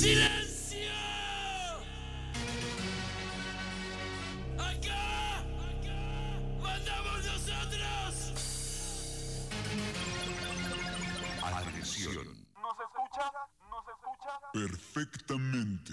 ¡Silencio! ¡Acá! ¡Acá! ¡Mandamos nosotros! Atención. ¿Nos escucha? ¿Nos escucha? Perfectamente.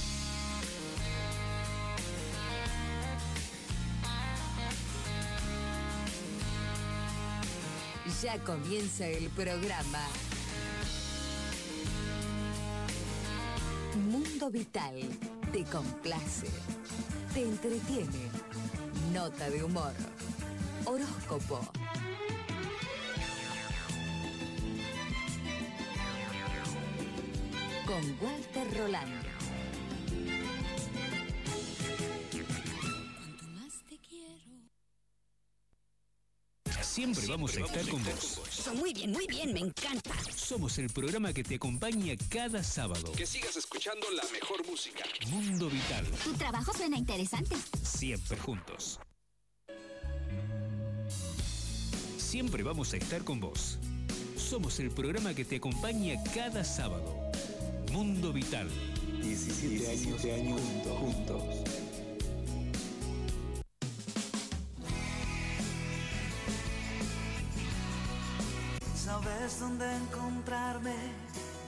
Ya comienza el programa. Mundo Vital te complace, te entretiene, nota de humor, horóscopo. Con Walter Rolando. Siempre vamos a estar con vos. Muy bien, muy bien, me encanta. Somos el programa que te acompaña cada sábado. Que sigas escuchando la mejor música. Mundo Vital. Tu trabajo suena interesante. Siempre juntos. Siempre vamos a estar con vos. Somos el programa que te acompaña cada sábado. Mundo Vital. 17 años de años juntos. Sabes dónde encontrarme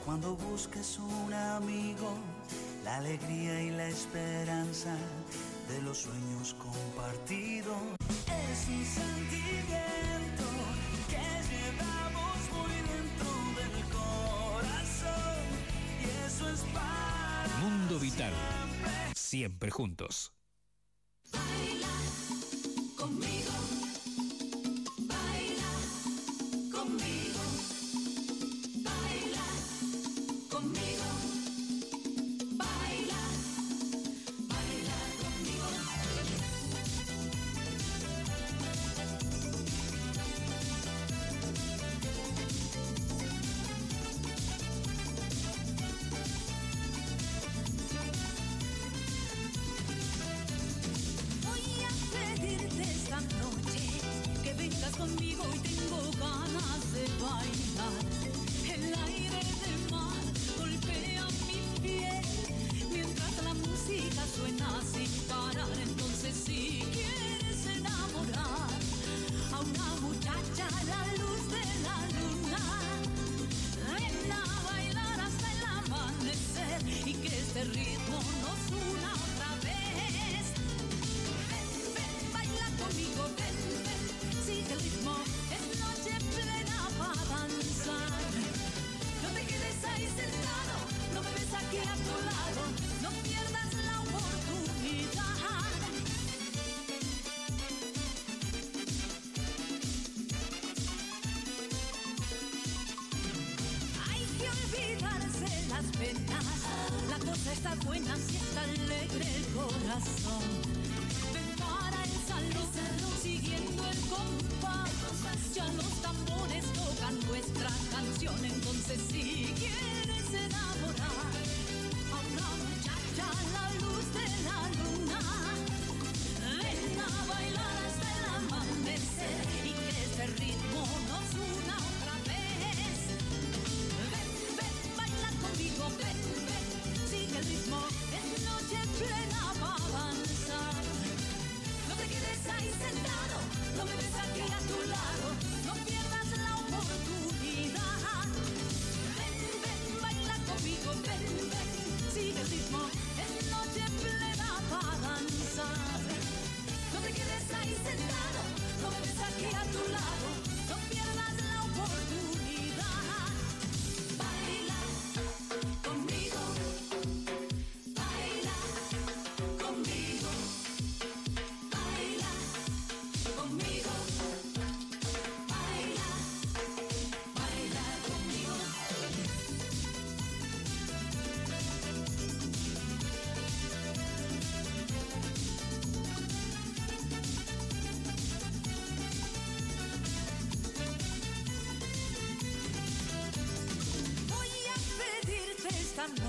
cuando busques un amigo, la alegría y la esperanza de los sueños compartidos. Es un sentimiento que llevamos muy dentro del corazón y eso es para Mundo Vital. Siempre juntos. Baila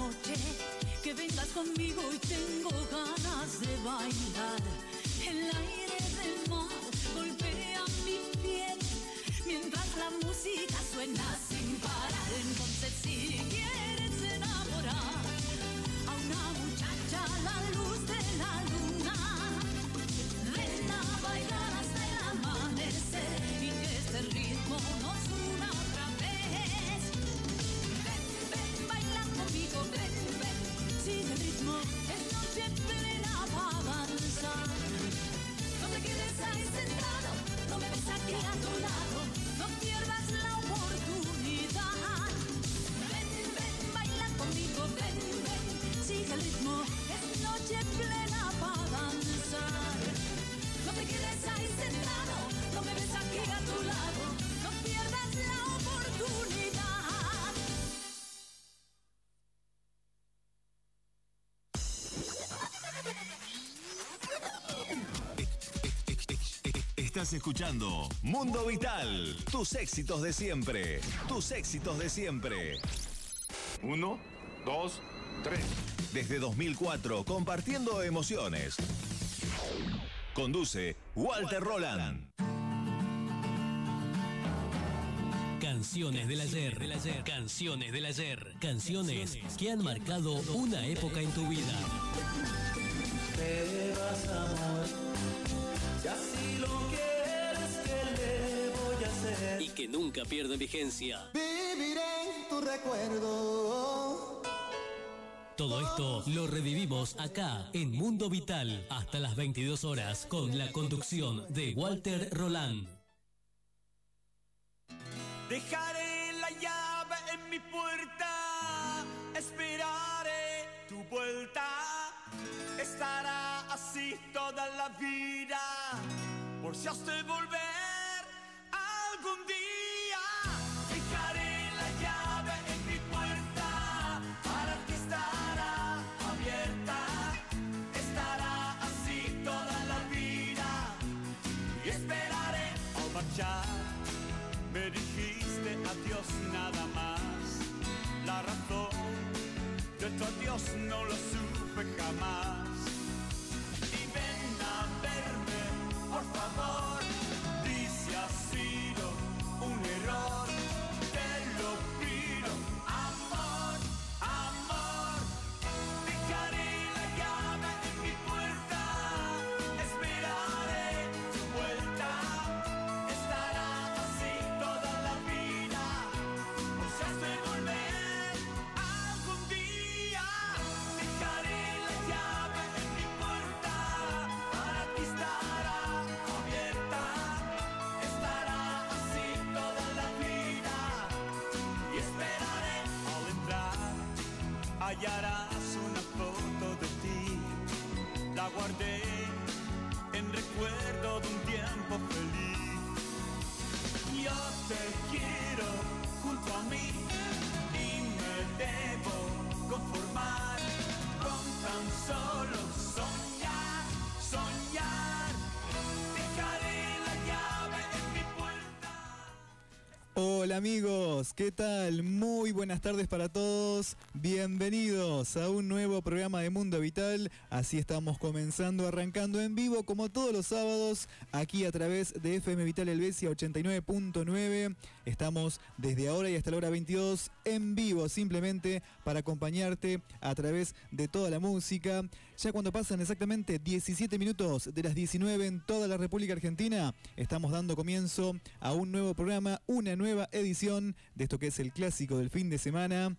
noche que vengas conmigo y Estás escuchando Mundo Vital, tus éxitos de siempre, tus éxitos de siempre. Uno, dos, tres. Desde 2004, compartiendo emociones. Conduce Walter Roland. Canciones del ayer. Canciones del ayer. Canciones que han marcado una época en tu vida. Que nunca pierden vigencia. Viviré en tu recuerdo. Todo esto lo revivimos acá en Mundo Vital hasta las 22 horas con la conducción de Walter Roland. Dejaré la llave en mi puerta, esperaré tu vuelta. Estará así toda la vida, por si has de volver algún día. Dejaré la llave en mi puerta, para ti estará abierta. Estará así toda la vida, y esperaré al marchar. Me dijiste adiós nada más. La razón de tu adiós no lo supe jamás. Y ven a verme, por favor. Oh. Hola amigos, ¿qué tal? Muy buenas tardes para todos. Bienvenidos a un nuevo programa de Mundo Vital. Así estamos comenzando, arrancando en vivo como todos los sábados, aquí a través de FM Vital Helvecia 89.9. Estamos desde ahora y hasta la hora 22 en vivo, simplemente para acompañarte a través de toda la música. Ya cuando pasan exactamente 17 minutos de las 19 en toda la República Argentina, estamos dando comienzo a un nuevo programa, una nueva edición de esto que es el clásico del fin de semana,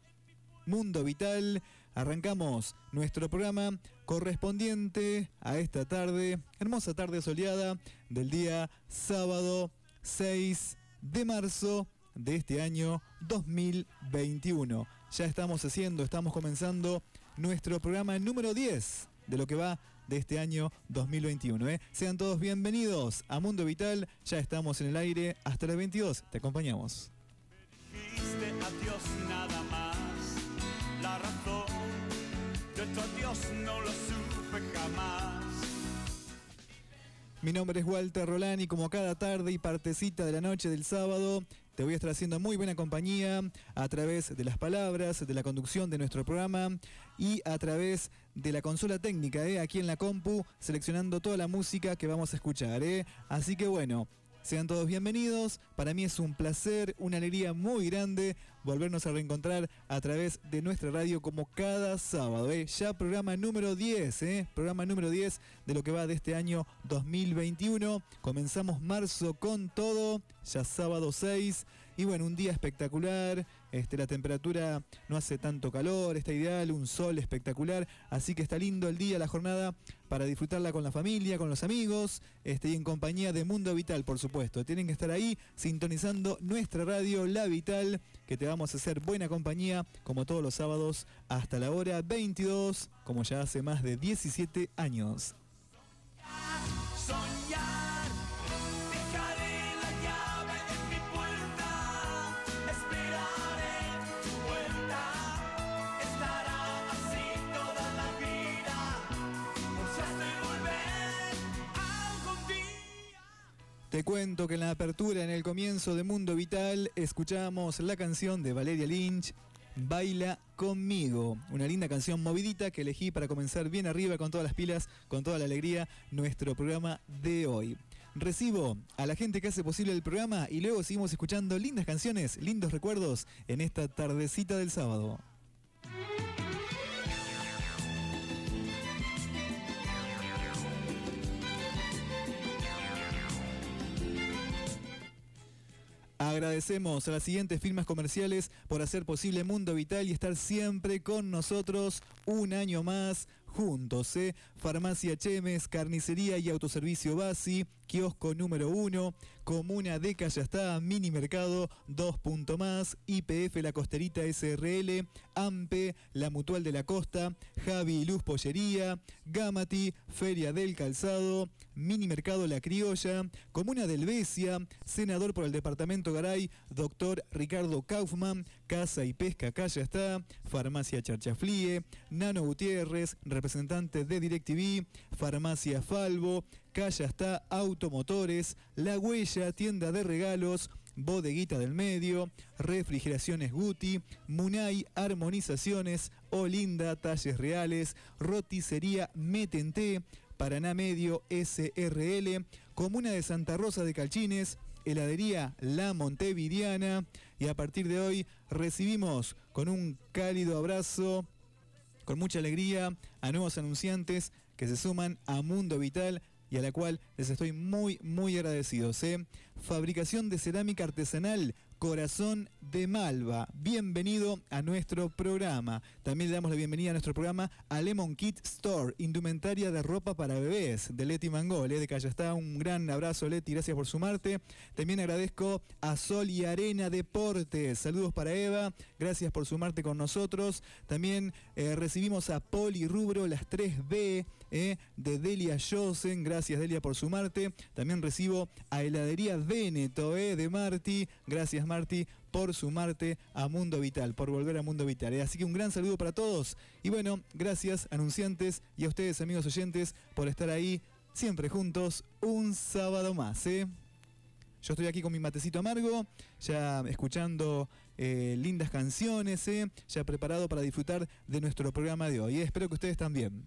Mundo Vital. Arrancamos nuestro programa correspondiente a esta tarde, hermosa tarde soleada del día sábado 6 de marzo de este año 2021. Ya estamos haciendo, estamos comenzando nuestro programa número 10 de lo que va de este año 2021. ¿eh? Sean todos bienvenidos a Mundo Vital, ya estamos en el aire hasta las 22, te acompañamos. Dijiste adiós nada más. La razón de tu adiós no lo supe jamás. Mi nombre es Walter Rolán y como cada tarde y partecita de la noche del sábado, te voy a estar haciendo muy buena compañía a través de las palabras, de la conducción de nuestro programa y a través de la consola técnica, ¿eh? aquí en la compu, seleccionando toda la música que vamos a escuchar. ¿eh? Así que bueno, sean todos bienvenidos. Para mí es un placer, una alegría muy grande volvernos a reencontrar a través de nuestra radio como cada sábado. ¿eh? Ya programa número 10, ¿eh? programa número 10 de lo que va de este año 2021. Comenzamos marzo con todo, ya sábado 6. Y bueno, un día espectacular, este, la temperatura no hace tanto calor, está ideal, un sol espectacular, así que está lindo el día, la jornada para disfrutarla con la familia, con los amigos este, y en compañía de Mundo Vital, por supuesto. Tienen que estar ahí sintonizando nuestra radio, La Vital, que te vamos a hacer buena compañía como todos los sábados hasta la hora 22, como ya hace más de 17 años. Te cuento que en la apertura, en el comienzo de Mundo Vital, escuchamos la canción de Valeria Lynch, Baila conmigo. Una linda canción movidita que elegí para comenzar bien arriba con todas las pilas, con toda la alegría, nuestro programa de hoy. Recibo a la gente que hace posible el programa y luego seguimos escuchando lindas canciones, lindos recuerdos en esta tardecita del sábado. Agradecemos a las siguientes firmas comerciales por hacer posible Mundo Vital y estar siempre con nosotros un año más juntos. ¿eh? Farmacia Chemes, Carnicería y Autoservicio Basi, Kiosco número 1, Comuna de Callastá, Mini Mercado, 2 punto más, IPF La Costerita SRL, AMPE, La Mutual de la Costa, Javi Luz Pollería, Gamati, Feria del Calzado, Mini Mercado La Criolla, Comuna del Besia, Senador por el Departamento Garay, Doctor Ricardo Kaufman, Casa y Pesca Callastá, Farmacia Charchaflie, Nano Gutiérrez, representante de Farmacia Falvo, Callastá Automotores, La Huella, Tienda de Regalos, Bodeguita del Medio, Refrigeraciones Guti, Munay Armonizaciones, Olinda Talles Reales, Roticería Metente, Paraná Medio SRL, Comuna de Santa Rosa de Calchines, Heladería La Montevidiana. Y a partir de hoy recibimos con un cálido abrazo, con mucha alegría a nuevos anunciantes que se suman a Mundo Vital y a la cual les estoy muy, muy agradecidos. ¿eh? Fabricación de cerámica artesanal. Corazón de Malva. Bienvenido a nuestro programa. También le damos la bienvenida a nuestro programa a Lemon Kit Store, indumentaria de ropa para bebés, de Leti Mangol, ¿eh? de Calle está. Un gran abrazo, Leti, gracias por sumarte. También agradezco a Sol y Arena Deportes. Saludos para Eva, gracias por sumarte con nosotros. También eh, recibimos a Poli Rubro, las 3B. ¿eh? de Delia Josen, gracias Delia por sumarte. También recibo a Heladería Veneto ¿eh? de Marti, gracias Marti por sumarte a Mundo Vital, por volver a Mundo Vital. ¿eh? Así que un gran saludo para todos. Y bueno, gracias anunciantes y a ustedes amigos oyentes por estar ahí siempre juntos un sábado más. ¿eh? Yo estoy aquí con mi matecito amargo, ya escuchando eh, lindas canciones, ya preparado para disfrutar de nuestro programa de hoy. Espero que ustedes también.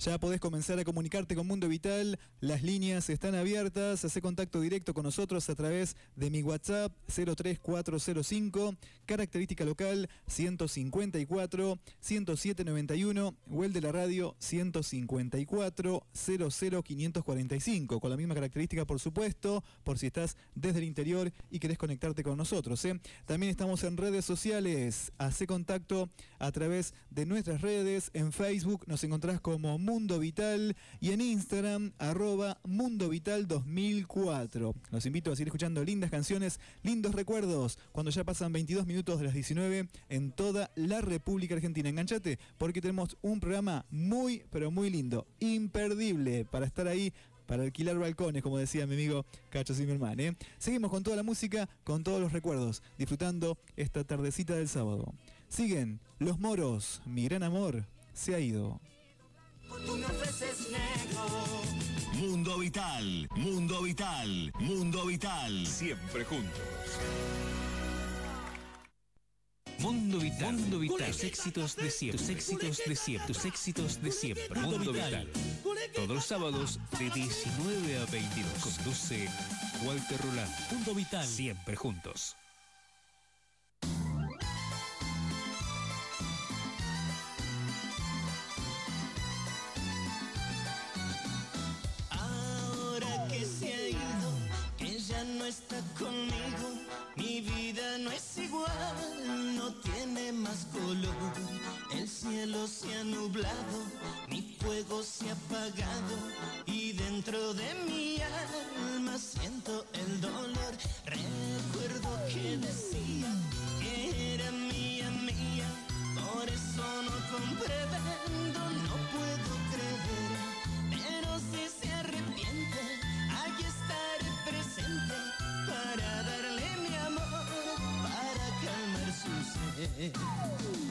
Ya podés comenzar a comunicarte con Mundo Vital, las líneas están abiertas, hace contacto directo con nosotros a través de mi WhatsApp 03405, característica local 154 10791 o el de la radio 154 00545, con la misma característica por supuesto, por si estás desde el interior y querés conectarte con nosotros. ¿eh? También estamos en redes sociales, hace contacto a través de nuestras redes, en Facebook nos encontrás como Mundo Vital y en Instagram arroba Mundo Vital 2004. Los invito a seguir escuchando lindas canciones, lindos recuerdos, cuando ya pasan 22 minutos de las 19 en toda la República Argentina. Enganchate porque tenemos un programa muy, pero muy lindo, imperdible para estar ahí para alquilar balcones, como decía mi amigo Cacho Zimmerman. ¿eh? Seguimos con toda la música, con todos los recuerdos, disfrutando esta tardecita del sábado. Siguen Los Moros, mi gran amor, se ha ido negro. Mundo Vital, Mundo Vital, Mundo Vital. Siempre juntos. Mundo Vital, Mundo Vital. Tus éxitos de siempre. Tus éxitos de siempre. Éxitos de siempre. Mundo Vital. Todos los sábados de 19 a 22. Conduce Walter Roland. Mundo Vital. Siempre juntos. Está conmigo, mi vida no es igual, no tiene más color. El cielo se ha nublado, mi fuego se ha apagado y dentro de mi alma siento el dolor. Recuerdo que decía que era mía, mía, por eso no comprendo, no 嗯嗯。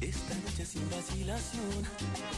esta noche sin vacilación.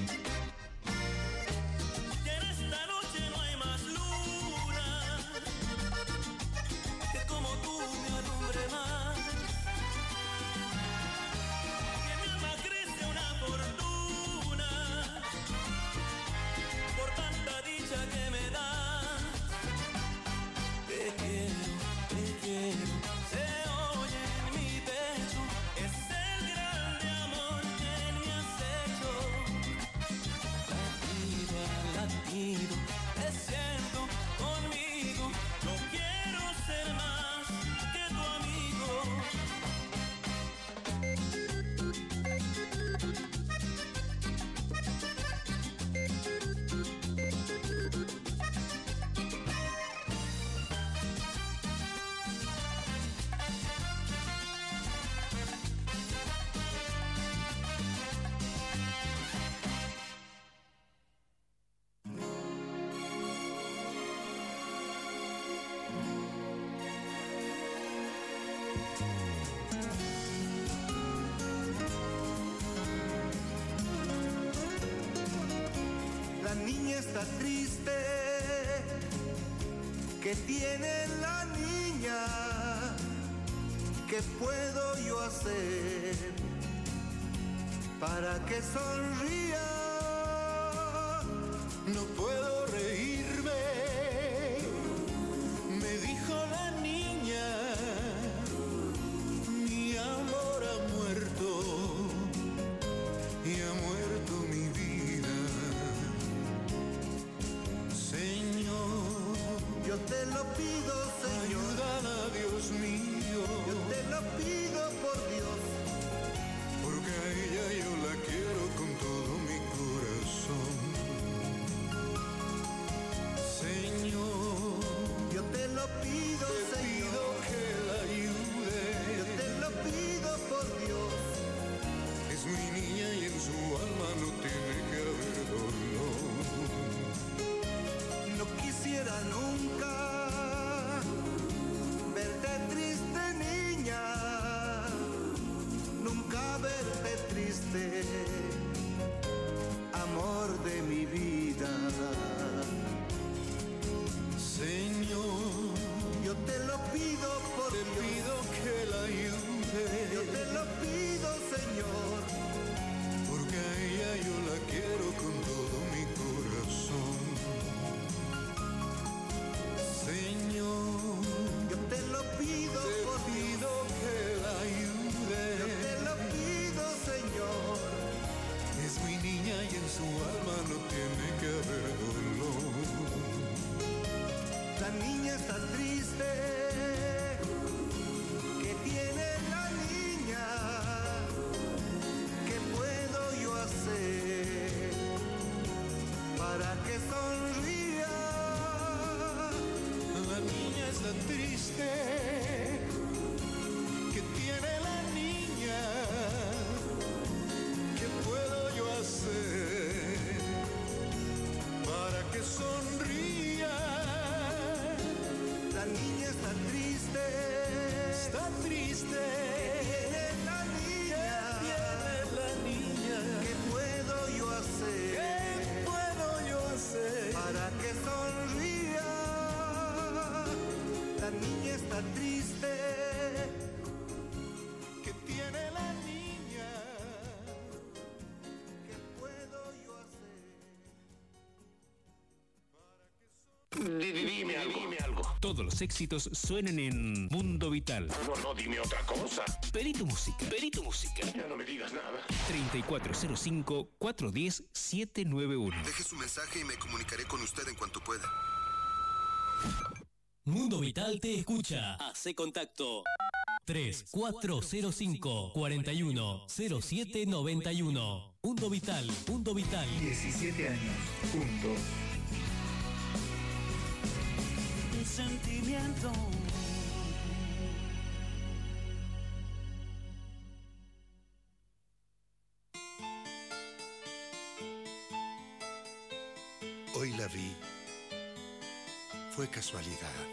está triste que tiene la niña, ¿qué puedo yo hacer para que sonría? No puedo Éxitos suenan en Mundo Vital. No, no, dime otra cosa. Pedí tu música. Pedí tu música. Ya no me digas nada. 3405-410-791. Deje su mensaje y me comunicaré con usted en cuanto pueda. Mundo Vital te escucha. Hace contacto. 3405 41 07 91. Mundo Vital, Mundo Vital. 17 años, juntos. Hoy la vi. Fue casualidad.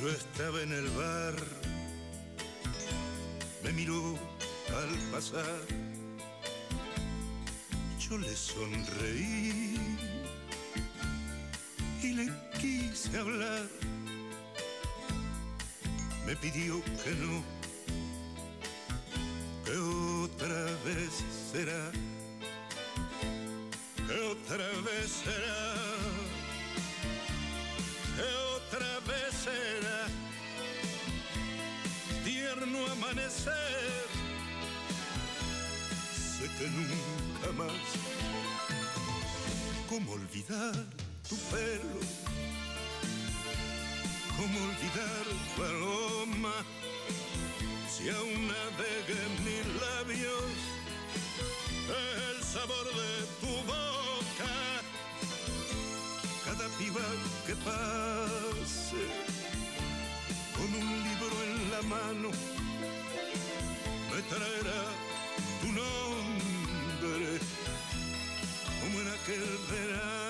Yo estaba en el bar. Me miró al pasar. Yo le sonreí y le quise hablar. Me pidió que no, que otra vez será, que otra vez será, que otra vez será. Tierno amanecer, sé que nunca más. ¿Cómo olvidar tu pelo? ¿Cómo olvidar tu aroma? Si aún navega en mis labios el sabor de tu boca. Cada piba que pase con un libro en la mano me traerá tu nombre como en aquel verano.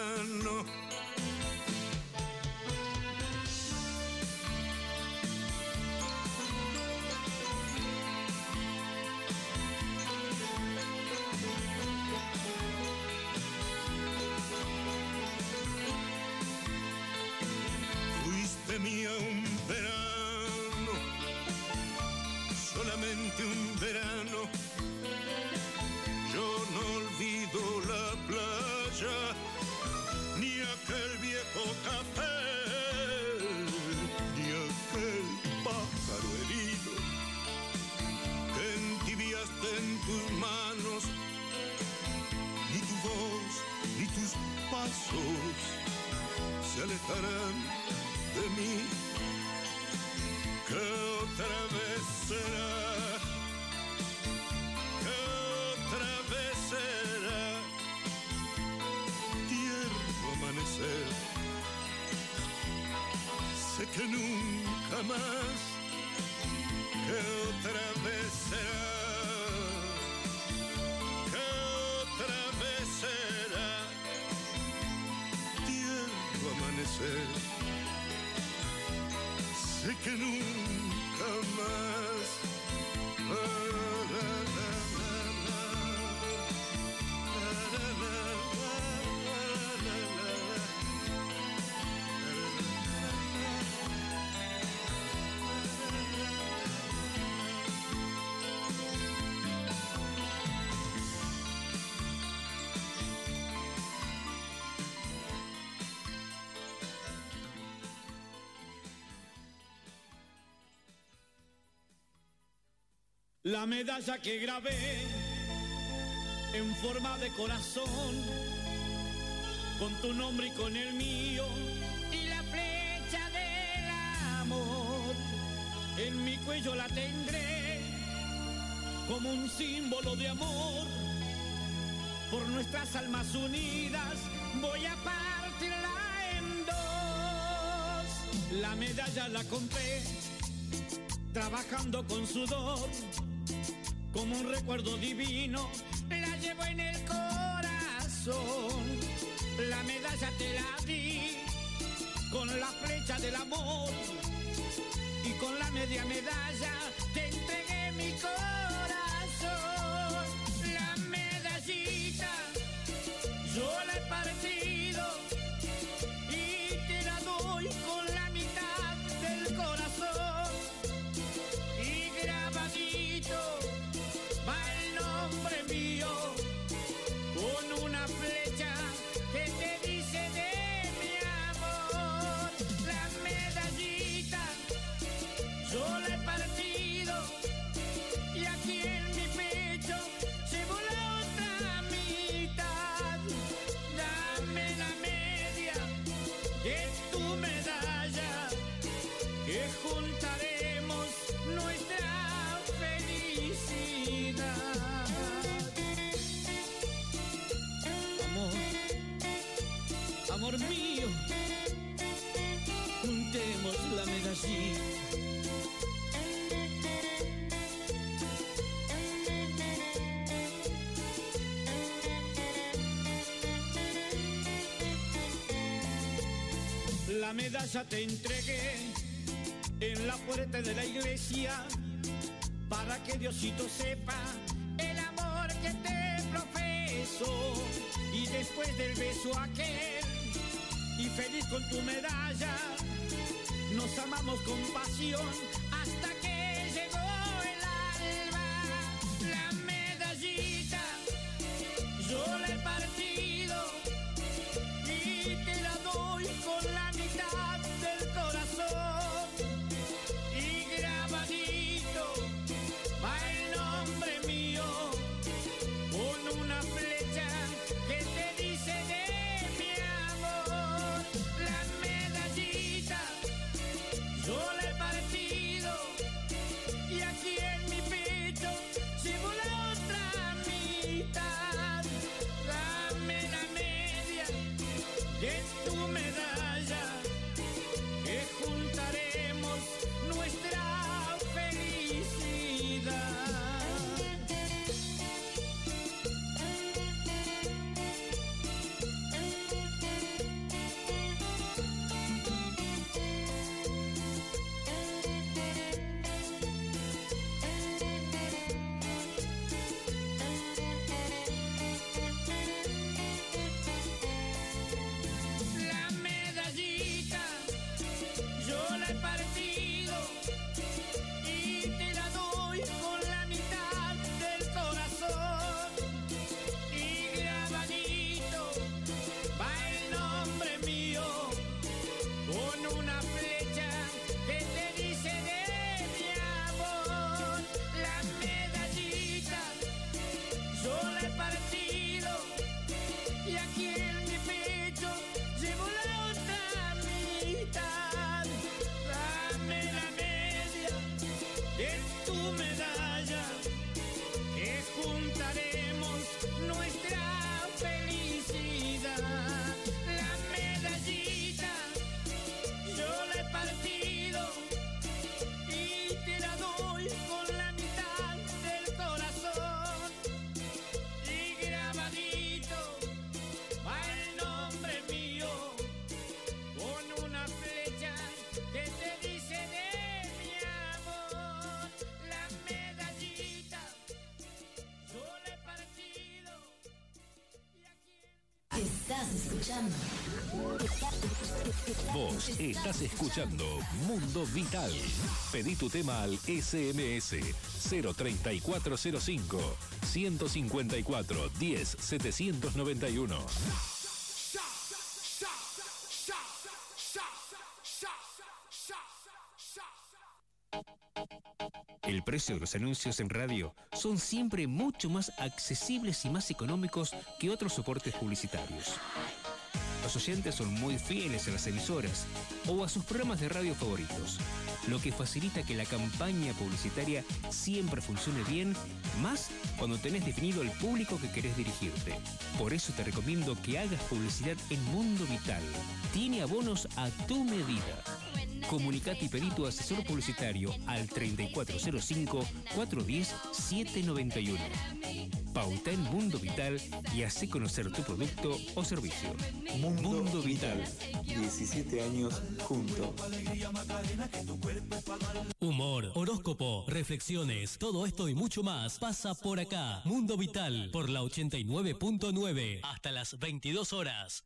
De mí. Que otra vez será, que otra vez será tierno amanecer. Sé que nunca más, que otra vez que nunca más. La medalla que grabé en forma de corazón, con tu nombre y con el mío, y la flecha del amor. En mi cuello la tendré como un símbolo de amor. Por nuestras almas unidas voy a partirla en dos. La medalla la compré trabajando con sudor como un recuerdo divino, la llevo en el corazón. La medalla te la di con la flecha del amor y con la media medalla te entregué mi corazón. La medallita yo La medalla te entregué en la puerta de la iglesia para que Diosito sepa el amor que te profeso. Y después del beso aquel y feliz con tu medalla, nos amamos con pasión estás escuchando Mundo Vital. Pedí tu tema al SMS 03405 154 10 791. El precio de los anuncios en radio son siempre mucho más accesibles y más económicos que otros soportes publicitarios. Los oyentes son muy fieles a las emisoras o a sus programas de radio favoritos, lo que facilita que la campaña publicitaria siempre funcione bien, más cuando tenés definido el público que querés dirigirte. Por eso te recomiendo que hagas publicidad en Mundo Vital. Tiene abonos a tu medida. Comunicate y pedí tu asesor publicitario al 3405-410-791. Pauta en Mundo Vital y hace conocer tu producto o servicio. Mundo, Vital. 17 años juntos. Humor, horóscopo, reflexiones, todo esto y mucho más pasa por acá. Mundo Vital por la 89.9 hasta las 22 horas.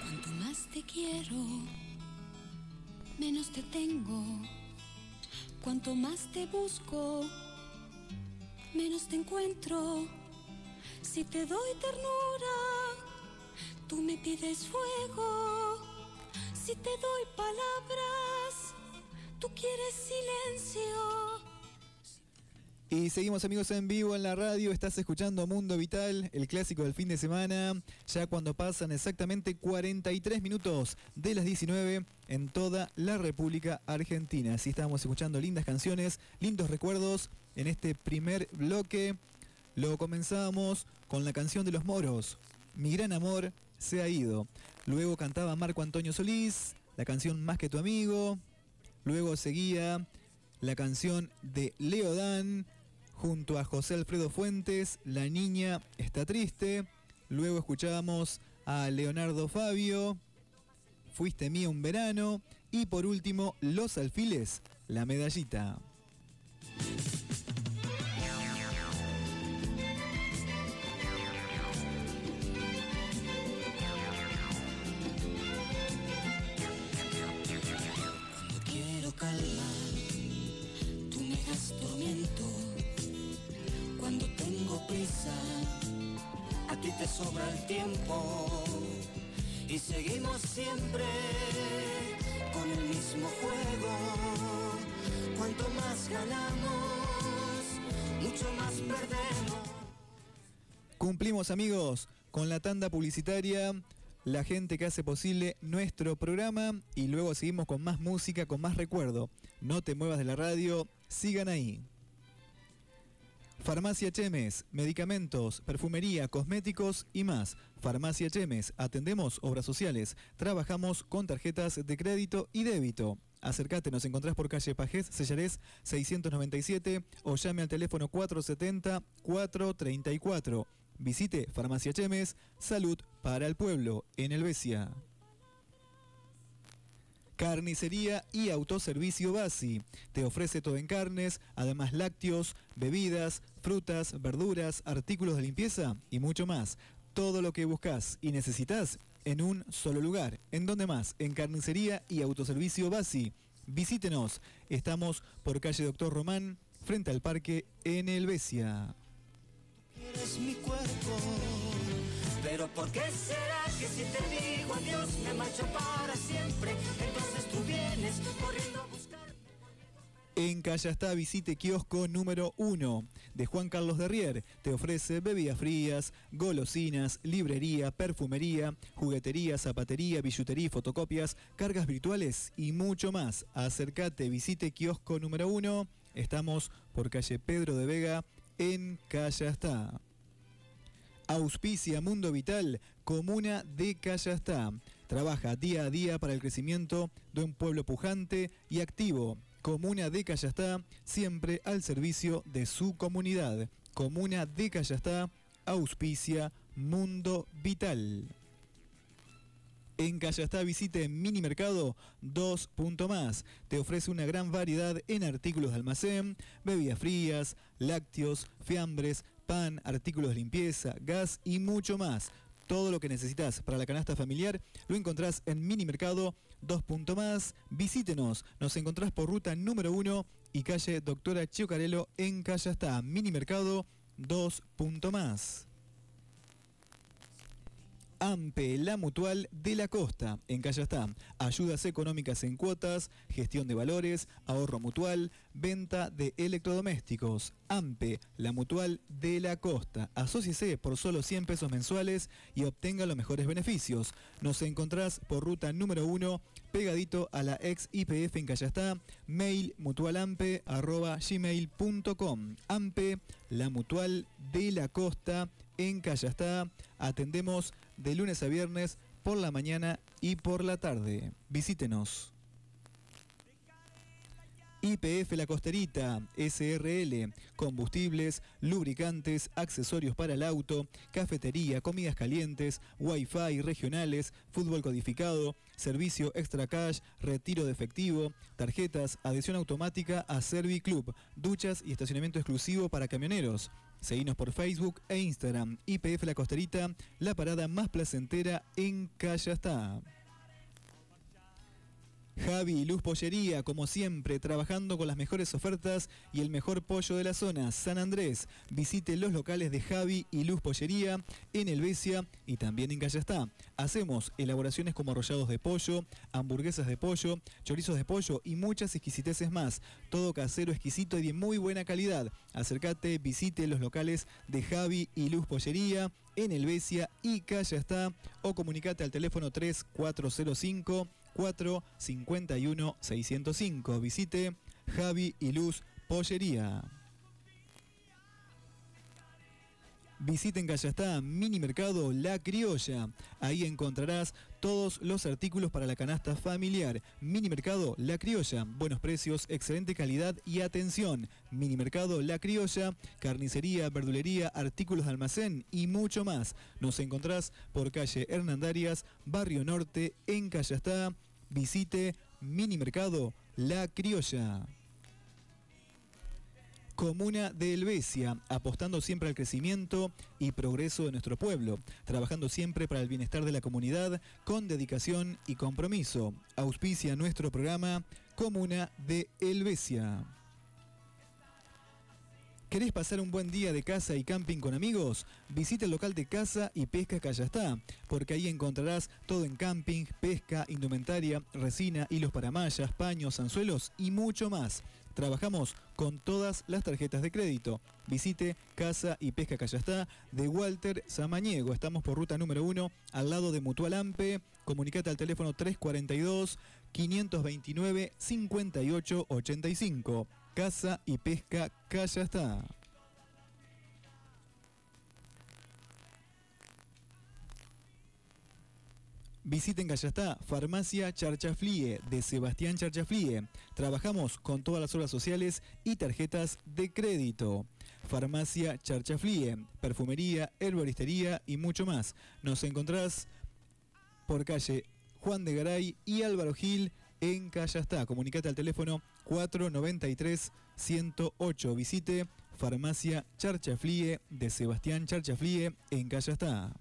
Cuanto más te quiero, menos te tengo. Cuanto más te busco, menos te encuentro. Si te doy ternura, tú me pides fuego. Si te doy palabras, tú quieres silencio. Y seguimos amigos en vivo en la radio, estás escuchando Mundo Vital, el clásico del fin de semana, ya cuando pasan exactamente 43 minutos de las 19 en toda la República Argentina. Así estamos escuchando lindas canciones, lindos recuerdos en este primer bloque. Lo comenzamos con la canción de los moros, Mi gran amor se ha ido. Luego cantaba Marco Antonio Solís, la canción Más que tu amigo. Luego seguía la canción de Leodán junto a José Alfredo Fuentes, La niña está triste. Luego escuchábamos a Leonardo Fabio, Fuiste mía un verano. Y por último, Los Alfiles, La medallita. Prisa, a ti te sobra el tiempo. Y seguimos siempre con el mismo juego. Cuanto más ganamos, mucho más perdemos. Cumplimos amigos con la tanda publicitaria, la gente que hace posible nuestro programa y luego seguimos con más música, con más recuerdo. No te muevas de la radio, sigan ahí. Farmacia Chemes, medicamentos, perfumería, cosméticos y más. Farmacia Chemes, atendemos obras sociales, trabajamos con tarjetas de crédito y débito. Acércate, nos encontrás por calle Pajés, Sellarés 697 o llame al teléfono 470-434. Visite Farmacia Chemes, salud para el pueblo, en Helvecia. Carnicería y autoservicio Basi. Te ofrece todo en carnes, además lácteos, bebidas, frutas, verduras, artículos de limpieza y mucho más. Todo lo que buscas y necesitas en un solo lugar. ¿En dónde más? En Carnicería y Autoservicio Basi. Visítenos. Estamos por calle Doctor Román, frente al parque en Helvecia. Pero ¿por qué será que si te digo adiós me marcho para siempre? Entonces tú vienes corriendo a buscar. En Callastá visite kiosco número 1 de Juan Carlos Derrier. Te ofrece bebidas frías, golosinas, librería, perfumería, juguetería, zapatería, billutería, fotocopias, cargas virtuales y mucho más. Acércate, visite kiosco número 1. Estamos por calle Pedro de Vega en Callastá. Auspicia Mundo Vital, comuna de Callastá. Trabaja día a día para el crecimiento de un pueblo pujante y activo. Comuna de Callastá, siempre al servicio de su comunidad. Comuna de Callastá, auspicia Mundo Vital. En Callastá visite Mini Mercado 2. Más. Te ofrece una gran variedad en artículos de almacén, bebidas frías, lácteos, fiambres, pan, artículos de limpieza, gas y mucho más. Todo lo que necesitas para la canasta familiar lo encontrás en Mini Mercado 2. Más. Visítenos. Nos encontrás por ruta número 1 y calle Doctora Chiocarello en Callastá. Mini Mercado 2. Más. AMPE, la mutual de la costa, en Callastá. Ayudas económicas en cuotas, gestión de valores, ahorro mutual, venta de electrodomésticos. AMPE, la mutual de la costa. Asóciese por solo 100 pesos mensuales y obtenga los mejores beneficios. Nos encontrás por ruta número 1, pegadito a la ex IPF en Callastá, mail mutualampe arroba gmail.com. AMPE, la mutual de la costa en Callastá. Atendemos de lunes a viernes por la mañana y por la tarde. Visítenos. IPF La Costerita, SRL, combustibles, lubricantes, accesorios para el auto, cafetería, comidas calientes, wifi regionales, fútbol codificado, servicio extra cash, retiro de efectivo, tarjetas, adhesión automática a Serviclub, duchas y estacionamiento exclusivo para camioneros. Seguinos por Facebook e Instagram. IPF La Costerita, la parada más placentera en Callastá. Javi y Luz Pollería, como siempre, trabajando con las mejores ofertas y el mejor pollo de la zona, San Andrés. Visite los locales de Javi y Luz Pollería en Helvecia y también en Callastá. Hacemos elaboraciones como arrollados de pollo, hamburguesas de pollo, chorizos de pollo y muchas exquisiteces más. Todo casero, exquisito y de muy buena calidad. Acércate, visite los locales de Javi y Luz Pollería en Helvecia y Callastá o comunicate al teléfono 3405 451 605. Visite Javi y Luz Pollería. Visita en Callastá Mini Mercado La Criolla. Ahí encontrarás todos los artículos para la canasta familiar. Mini Mercado La Criolla. Buenos precios, excelente calidad y atención. Mini Mercado La Criolla. Carnicería, verdulería, artículos de almacén y mucho más. Nos encontrás por calle Hernandarias, Barrio Norte, en Callastá. Visite Mini Mercado La Criolla. Comuna de Helvecia, apostando siempre al crecimiento y progreso de nuestro pueblo, trabajando siempre para el bienestar de la comunidad con dedicación y compromiso. Auspicia nuestro programa Comuna de Helvecia. ¿Querés pasar un buen día de casa y camping con amigos? Visita el local de Casa y Pesca Callastá, porque ahí encontrarás todo en camping, pesca, indumentaria, resina, hilos para mallas, paños, anzuelos y mucho más. Trabajamos con todas las tarjetas de crédito. Visite Casa y Pesca Callastá de Walter Samaniego. Estamos por ruta número 1 al lado de Mutual Ampe. Comunicate al teléfono 342 529 5885. Casa y Pesca Callastá. Visiten Callastá, Farmacia Charchaflie de Sebastián Charchaflie. Trabajamos con todas las obras sociales y tarjetas de crédito. Farmacia Charchaflie, perfumería, herboristería y mucho más. Nos encontrás por calle Juan de Garay y Álvaro Gil en Callastá. Comunicate al teléfono 493-108. Visite Farmacia Charchaflie de Sebastián Charchaflie en Callastá.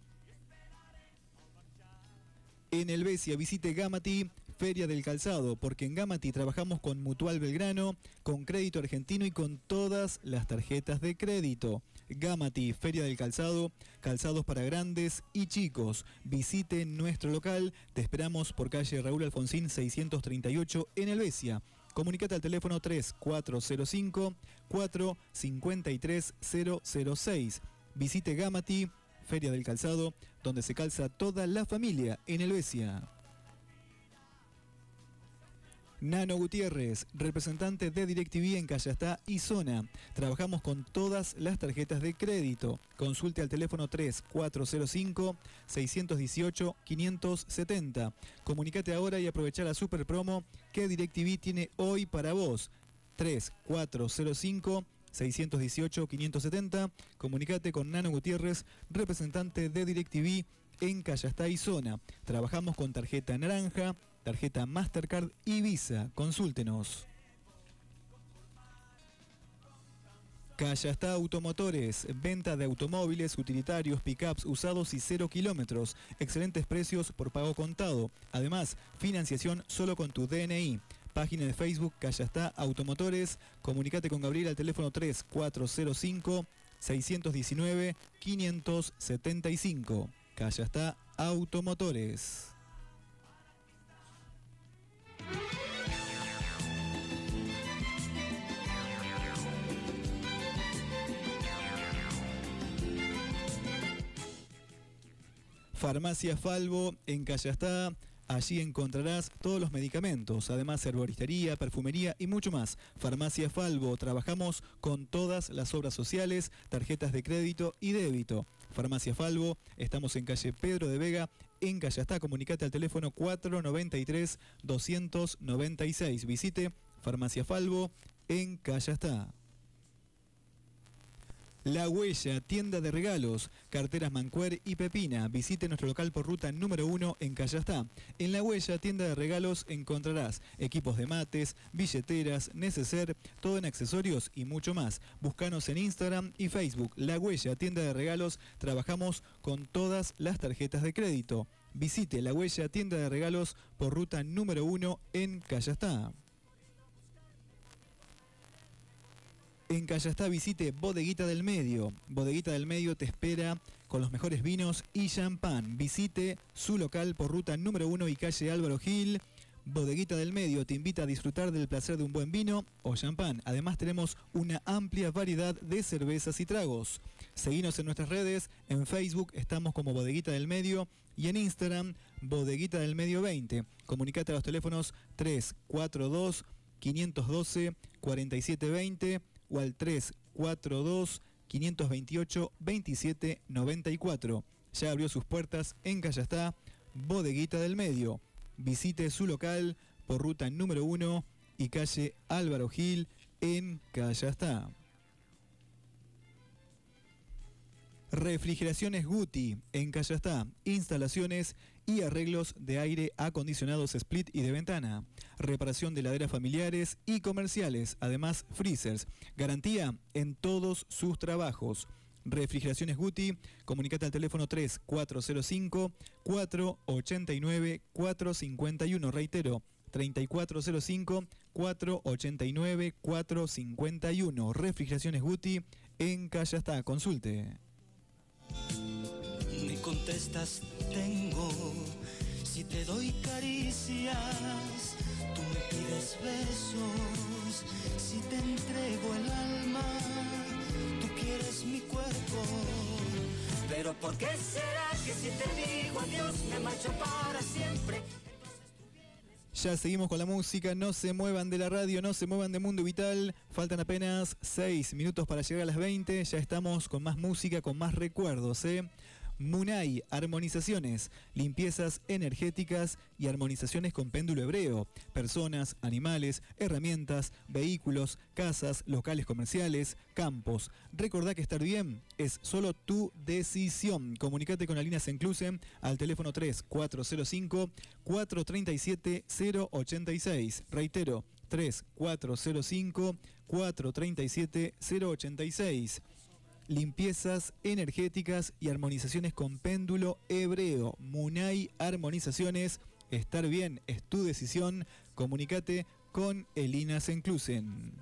En Helvecia visite Gamati, Feria del Calzado, porque en Gamati trabajamos con Mutual Belgrano, con Crédito Argentino y con todas las tarjetas de crédito. Gamati, Feria del Calzado, calzados para grandes y chicos. Visite nuestro local, te esperamos por calle Raúl Alfonsín 638 en Helvecia. Comunicate al teléfono 3405 453 006. Visite Gamati, Feria del Calzado, donde se calza toda la familia en Helvecia. Nano Gutiérrez, representante de DirecTV en Callastá y Zona. Trabajamos con todas las tarjetas de crédito. Consulte al teléfono 3405-618-570. Comunicate ahora y aprovecha la super promo que DirecTV tiene hoy para vos. 3405 618-570. Comunicate con Nano Gutiérrez, representante de DirecTV en Callastá y Zona. Trabajamos con tarjeta naranja, tarjeta Mastercard y Visa. Consúltenos. Callastá Automotores, venta de automóviles, utilitarios, pickups usados y cero kilómetros. Excelentes precios por pago contado. Además, financiación solo con tu DNI. Página de Facebook Callastá Automotores. Comunicate con Gabriel al teléfono 3405 619 575. Callastá Automotores. Farmacia Falvo en Callastá. Allí encontrarás todos los medicamentos, además herboristería, perfumería y mucho más. Farmacia Falvo, trabajamos con todas las obras sociales, tarjetas de crédito y débito. Farmacia Falvo, estamos en calle Pedro de Vega, en Callastá. Comunicate al teléfono 493-296. Visite Farmacia Falvo en Callastá. La Huella, tienda de regalos, carteras Mancuer y Pepina. Visite nuestro local por ruta número 1 en Callastá. En La Huella, tienda de regalos, encontrarás equipos de mates, billeteras, neceser, todo en accesorios y mucho más. Búscanos en Instagram y Facebook. La Huella, tienda de regalos, trabajamos con todas las tarjetas de crédito. Visite La Huella, tienda de regalos por ruta número 1 en Callastá. En Callastá visite Bodeguita del Medio. Bodeguita del Medio te espera con los mejores vinos y champán. Visite su local por ruta número 1 y calle Álvaro Gil. Bodeguita del Medio te invita a disfrutar del placer de un buen vino o champán. Además tenemos una amplia variedad de cervezas y tragos. Seguinos en nuestras redes, en Facebook estamos como Bodeguita del Medio y en Instagram Bodeguita del Medio 20. Comunicate a los teléfonos 342 512 4720 o al 342 528 27 94. Ya abrió sus puertas en Callastá, Bodeguita del Medio. Visite su local por ruta número 1 y calle Álvaro Gil en Callastá. Refrigeraciones Guti en Callastá, instalaciones y arreglos de aire acondicionados split y de ventana, reparación de laderas familiares y comerciales, además freezers, garantía en todos sus trabajos. Refrigeraciones Guti, comunicate al teléfono 3405 489 451, reitero, 3405 489 451. Refrigeraciones Guti en Callastá, consulte. Contestas tengo, si te doy caricias, tú me pides besos, si te entrego el alma, tú quieres mi cuerpo. Pero ¿por qué será que si te digo adiós me marcho para siempre? Ya seguimos con la música, no se muevan de la radio, no se muevan de Mundo Vital. Faltan apenas 6 minutos para llegar a las 20. Ya estamos con más música, con más recuerdos. ¿eh? Munay, armonizaciones, limpiezas energéticas y armonizaciones con péndulo hebreo. Personas, animales, herramientas, vehículos, casas, locales comerciales, campos. Recordá que estar bien es solo tu decisión. Comunicate con Alina Senclusen al teléfono 3405 437 086. Reitero, 3405 437 086 limpiezas energéticas y armonizaciones con péndulo hebreo. Munay Armonizaciones. Estar bien es tu decisión. Comunicate con Elina Senclusen.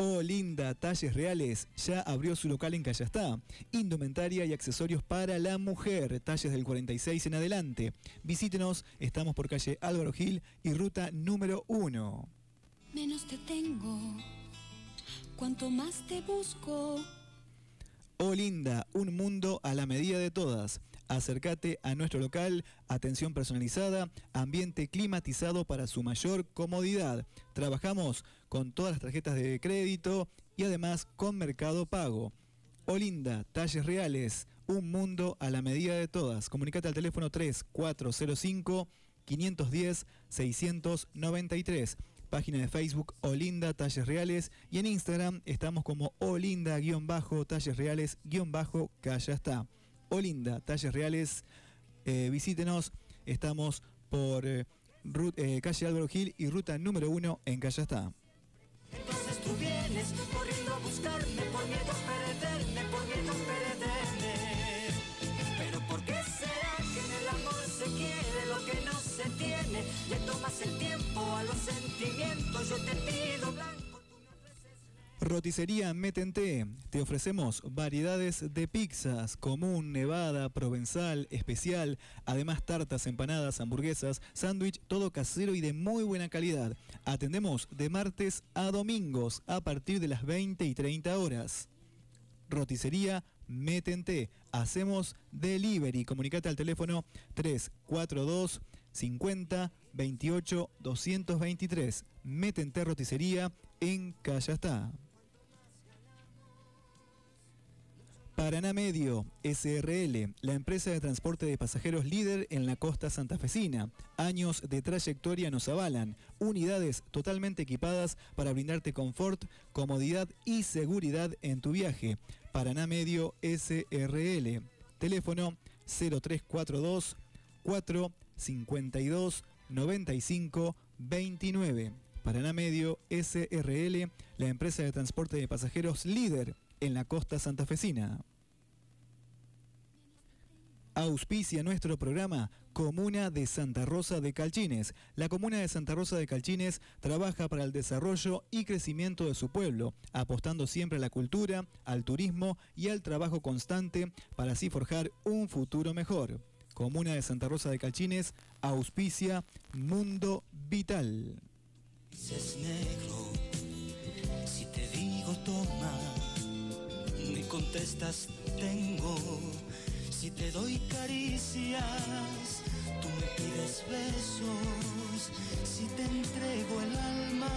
Oh Linda Talles Reales ya abrió su local en Callastá. Indumentaria y accesorios para la mujer, talles del 46 en adelante. Visítenos, estamos por calle Álvaro Gil y ruta número 1. Menos te tengo, cuanto más te busco. Oh un mundo a la medida de todas. Acércate a nuestro local, atención personalizada, ambiente climatizado para su mayor comodidad. Trabajamos con todas las tarjetas de crédito y además con Mercado Pago. Olinda, talles reales, un mundo a la medida de todas. Comunicate al teléfono 3405 510 693. Página de Facebook Olinda Talles Reales y en Instagram estamos como Olinda-Talles Reales-Calla está. Olinda Talles Reales, eh, visítenos, estamos por eh, eh, calle Álvaro Gil y ruta número 1 en Calla está. Roticería Metente. Te ofrecemos variedades de pizzas, común, nevada, provenzal, especial, además tartas, empanadas, hamburguesas, sándwich, todo casero y de muy buena calidad. Atendemos de martes a domingos a partir de las 20 y 30 horas. Roticería Metente. Hacemos delivery. Comunicate al teléfono 342 50 28 223. Metente Roticería en Callastá. Paraná Medio, SRL, la empresa de transporte de pasajeros líder en la costa santafesina. Años de trayectoria nos avalan. Unidades totalmente equipadas para brindarte confort, comodidad y seguridad en tu viaje. Paraná Medio SRL. Teléfono 0342 452 95 29. Paraná Medio SRL, la empresa de transporte de pasajeros líder en la costa santafesina. Auspicia nuestro programa Comuna de Santa Rosa de Calchines. La Comuna de Santa Rosa de Calchines trabaja para el desarrollo y crecimiento de su pueblo, apostando siempre a la cultura, al turismo y al trabajo constante para así forjar un futuro mejor. Comuna de Santa Rosa de Calchines, auspicia Mundo Vital. Me contestas tengo. Si te doy caricias, tú me pides besos. Si te entrego el alma,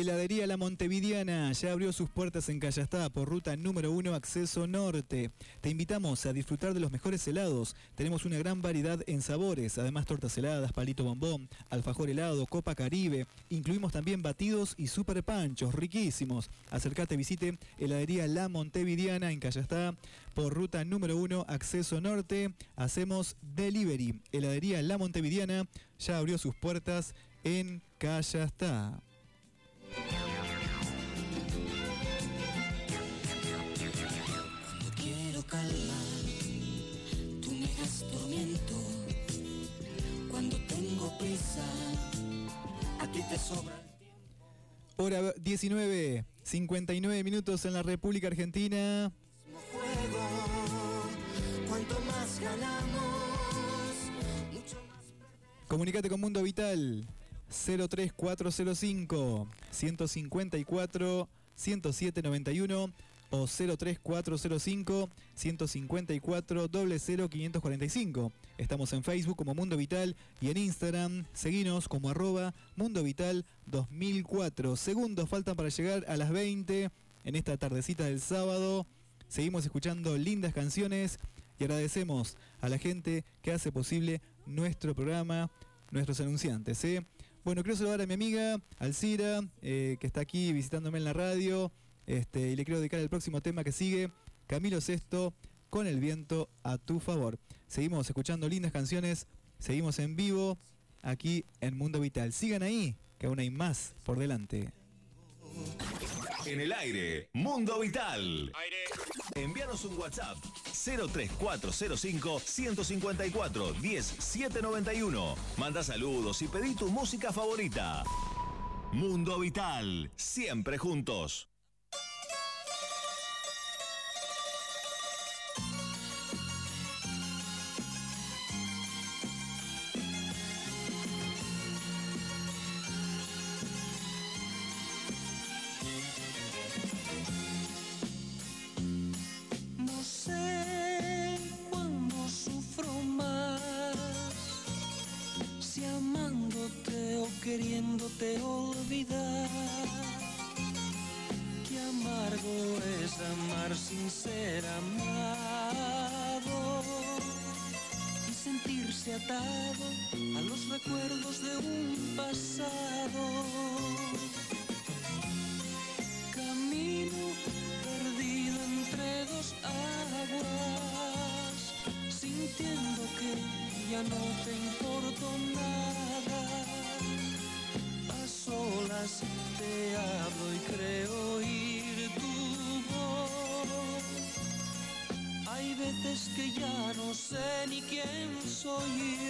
Heladería La Montevidiana ya abrió sus puertas en Callastá por ruta número 1 acceso norte. Te invitamos a disfrutar de los mejores helados. Tenemos una gran variedad en sabores, además tortas heladas, palito bombón, alfajor helado, copa caribe. Incluimos también batidos y super panchos riquísimos. Acércate, visite Heladería La Montevidiana en Callastá por ruta número 1 acceso norte. Hacemos delivery. Heladería La Montevidiana ya abrió sus puertas en Callastá. Cuando quiero calma, tú me das tormento. Cuando tengo prisa, a ti te sobra. Hora 19, 59 minutos en la República Argentina. Cuanto más ganamos, mucho más Comunicate con Mundo Vital 03405 154 10791 o 03405 154 545. Estamos en Facebook como Mundo Vital y en Instagram seguinos como arroba Mundo Vital 2004. Segundos faltan para llegar a las 20 en esta tardecita del sábado. Seguimos escuchando lindas canciones y agradecemos a la gente que hace posible nuestro programa, nuestros anunciantes. ¿eh? Bueno, quiero saludar a mi amiga Alcira, eh, que está aquí visitándome en la radio, este, y le quiero dedicar el próximo tema que sigue, Camilo Sesto, con el viento a tu favor. Seguimos escuchando lindas canciones, seguimos en vivo aquí en Mundo Vital. Sigan ahí, que aún hay más por delante. En el aire, Mundo Vital. Envíanos un WhatsApp 03405 154 10791. Manda saludos y pedí tu música favorita. Mundo Vital, siempre juntos. A los recuerdos de un pasado. Camino perdido entre dos aguas, sintiendo que ya no quién soy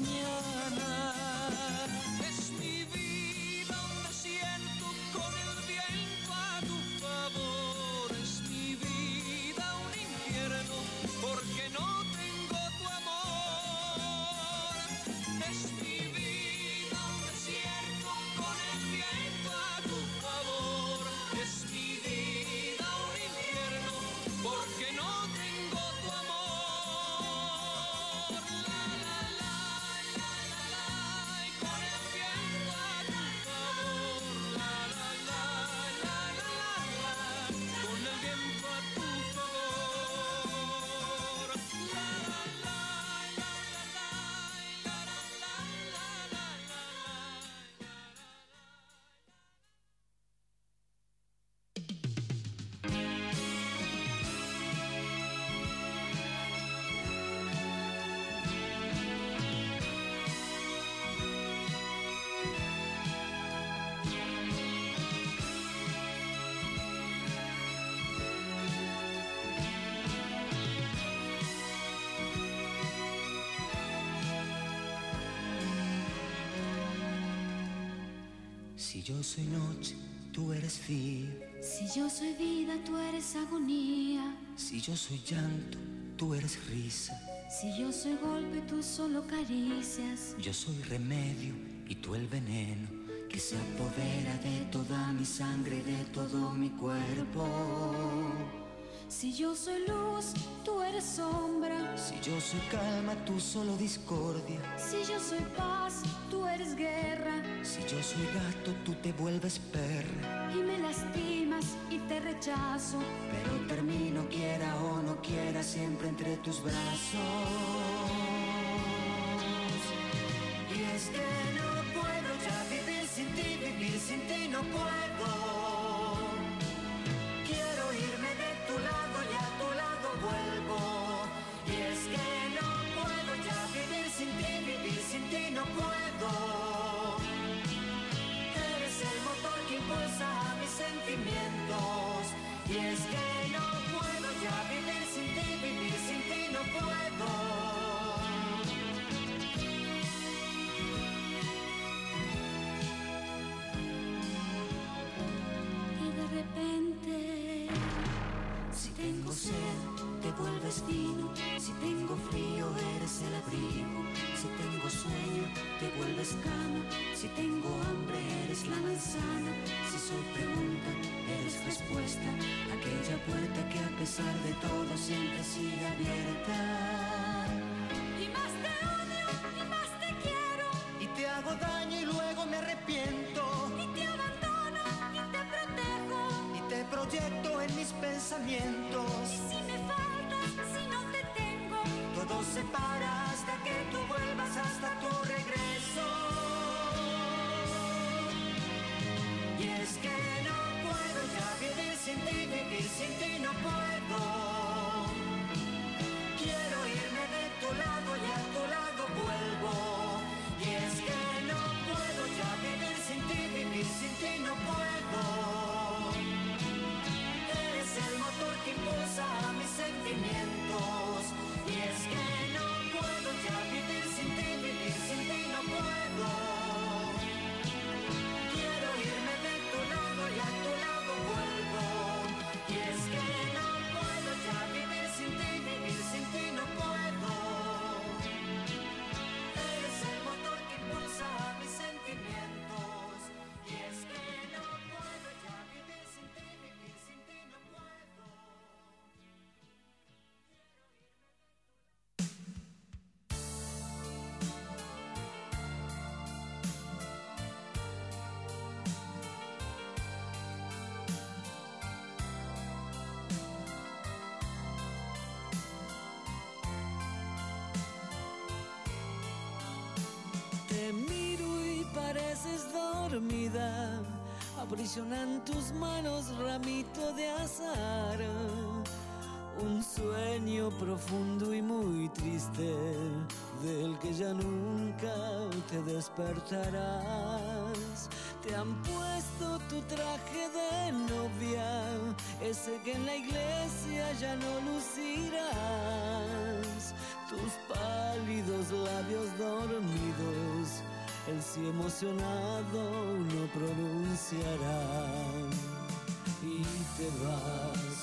un Si yo soy noche, tú eres día. Si yo soy vida, tú eres agonía. Si yo soy llanto, tú eres risa. Si yo soy golpe, tú solo caricias. Yo soy remedio y tú el veneno que se apodera de toda mi sangre, de todo mi cuerpo. Si yo soy luz, tú eres sombra. Si yo soy calma, tú solo discordia. Si yo soy paz, yo soy gato, tú te vuelves perra. Y me lastimas y te rechazo. Pero termino, quiera o no quiera, siempre entre tus brazos. Y es que no puedo ya vivir sin ti, vivir sin ti no puedo. Y es que no puedo ya vivir sin ti, vivir sin ti no puedo. Y de repente, Si tengo sed, te vuelves vino. Si tengo frío, eres el abrigo. Si tengo sueño, te vuelves cama. Proyecto en mis pensamientos. Y si me faltas, si no te tengo, Todo se para hasta que tú vuelvas hasta tu regreso. Y es que dormida, aprisionan tus manos ramito de azar. Un sueño profundo y muy triste, del que ya nunca te despertarás. Te han puesto tu traje de novia, ese que en la iglesia ya no lucirás. Tus pálidos labios dormidos, el sí emocionado no pronunciará. Y te vas,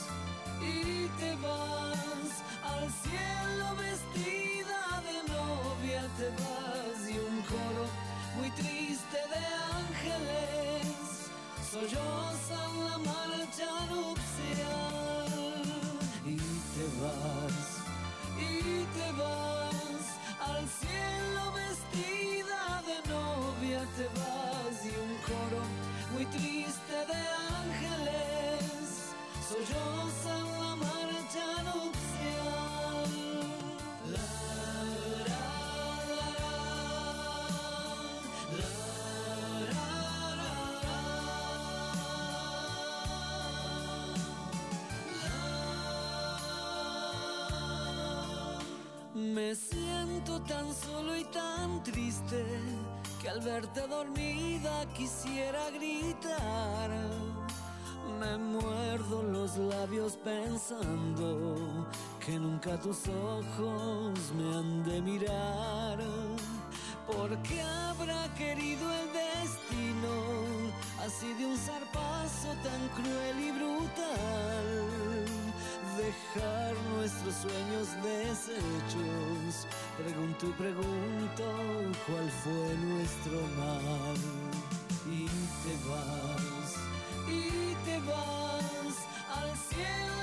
y te vas al cielo vestida de novia, te vas y un coro tan solo y tan triste que al verte dormida quisiera gritar. Me muerdo los labios pensando que nunca tus ojos me han de mirar. Porque habrá querido el destino así de un zarpazo tan cruel y brutal? dejar nuestros sueños deshechos. Pregunto y pregunto cuál fue nuestro mal. Y te vas, y te vas al cielo.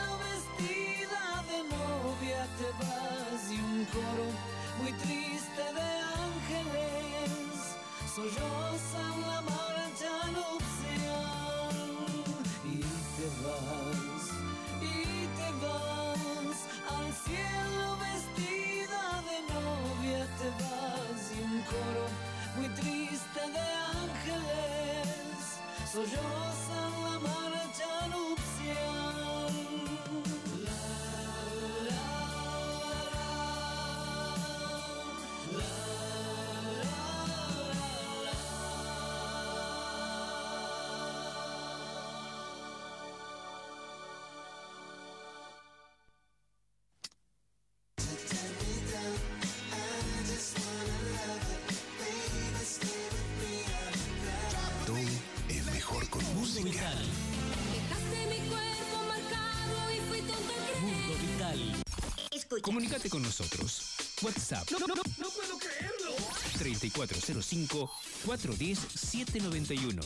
Comunicate con nosotros. WhatsApp. No, no, no, no puedo creerlo. 3405-410-791.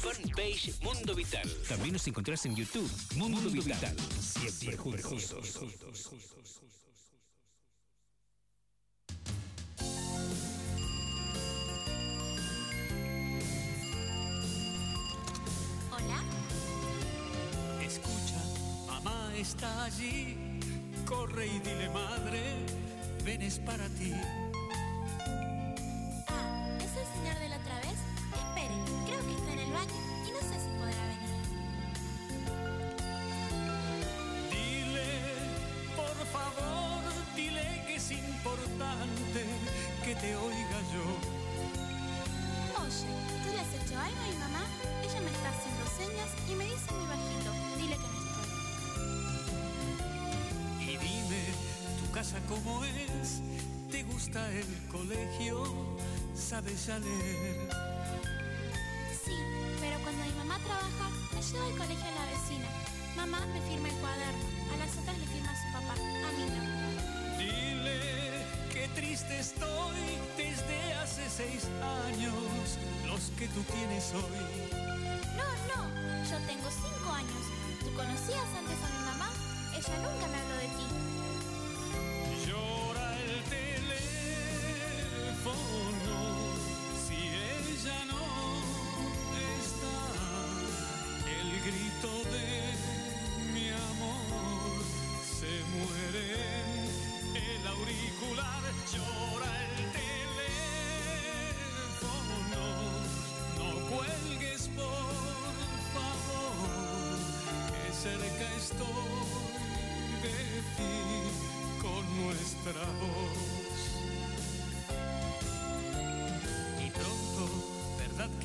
Fanpage Mundo Vital. También nos encontrás en YouTube. Mundo, Mundo Vital. Vital. Siempre, Siempre juntos. juntos.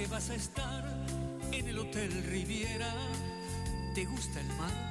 vas a estar en el Hotel Riviera. ¿Te gusta el mar?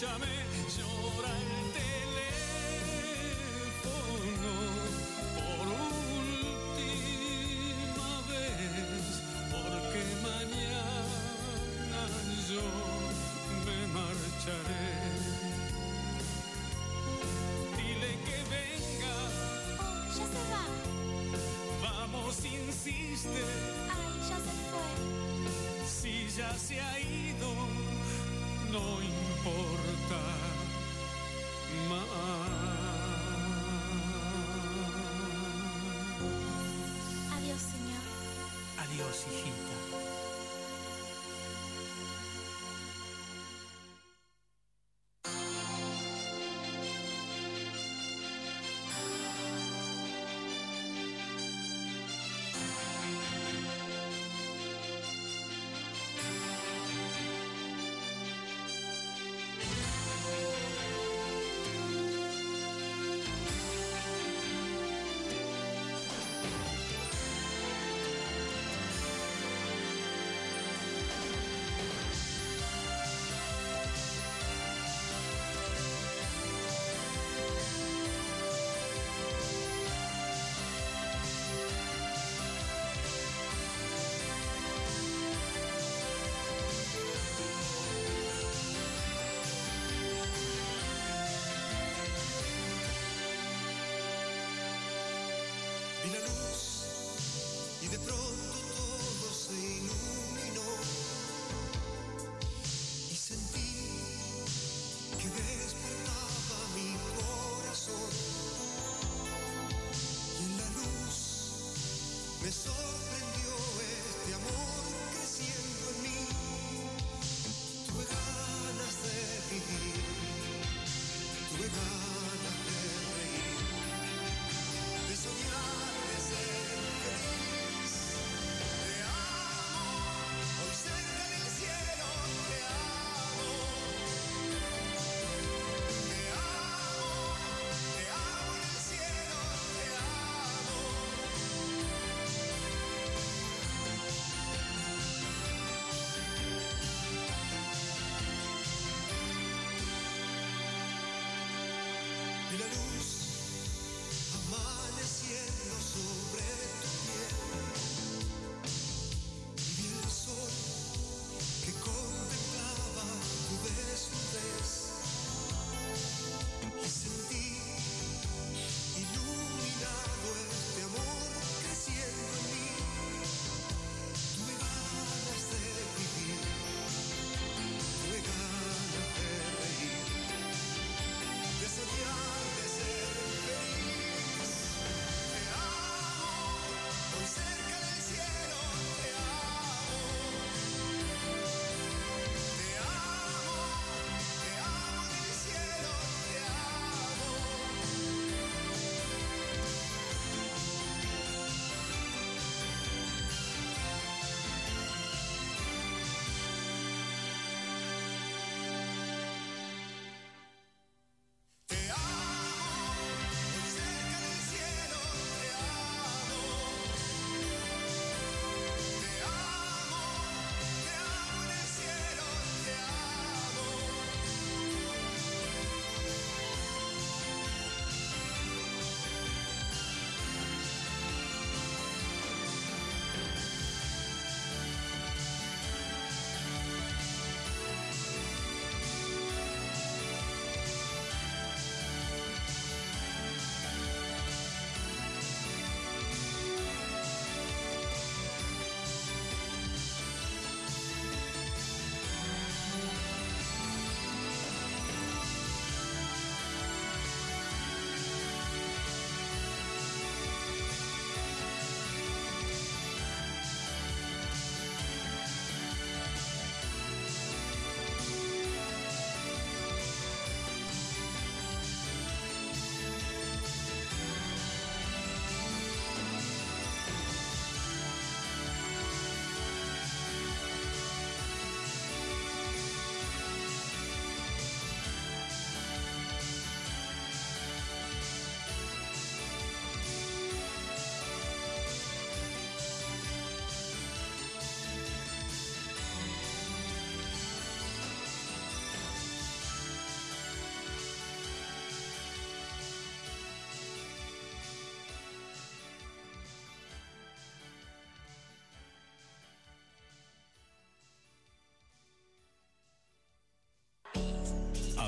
Escúchame. exigir.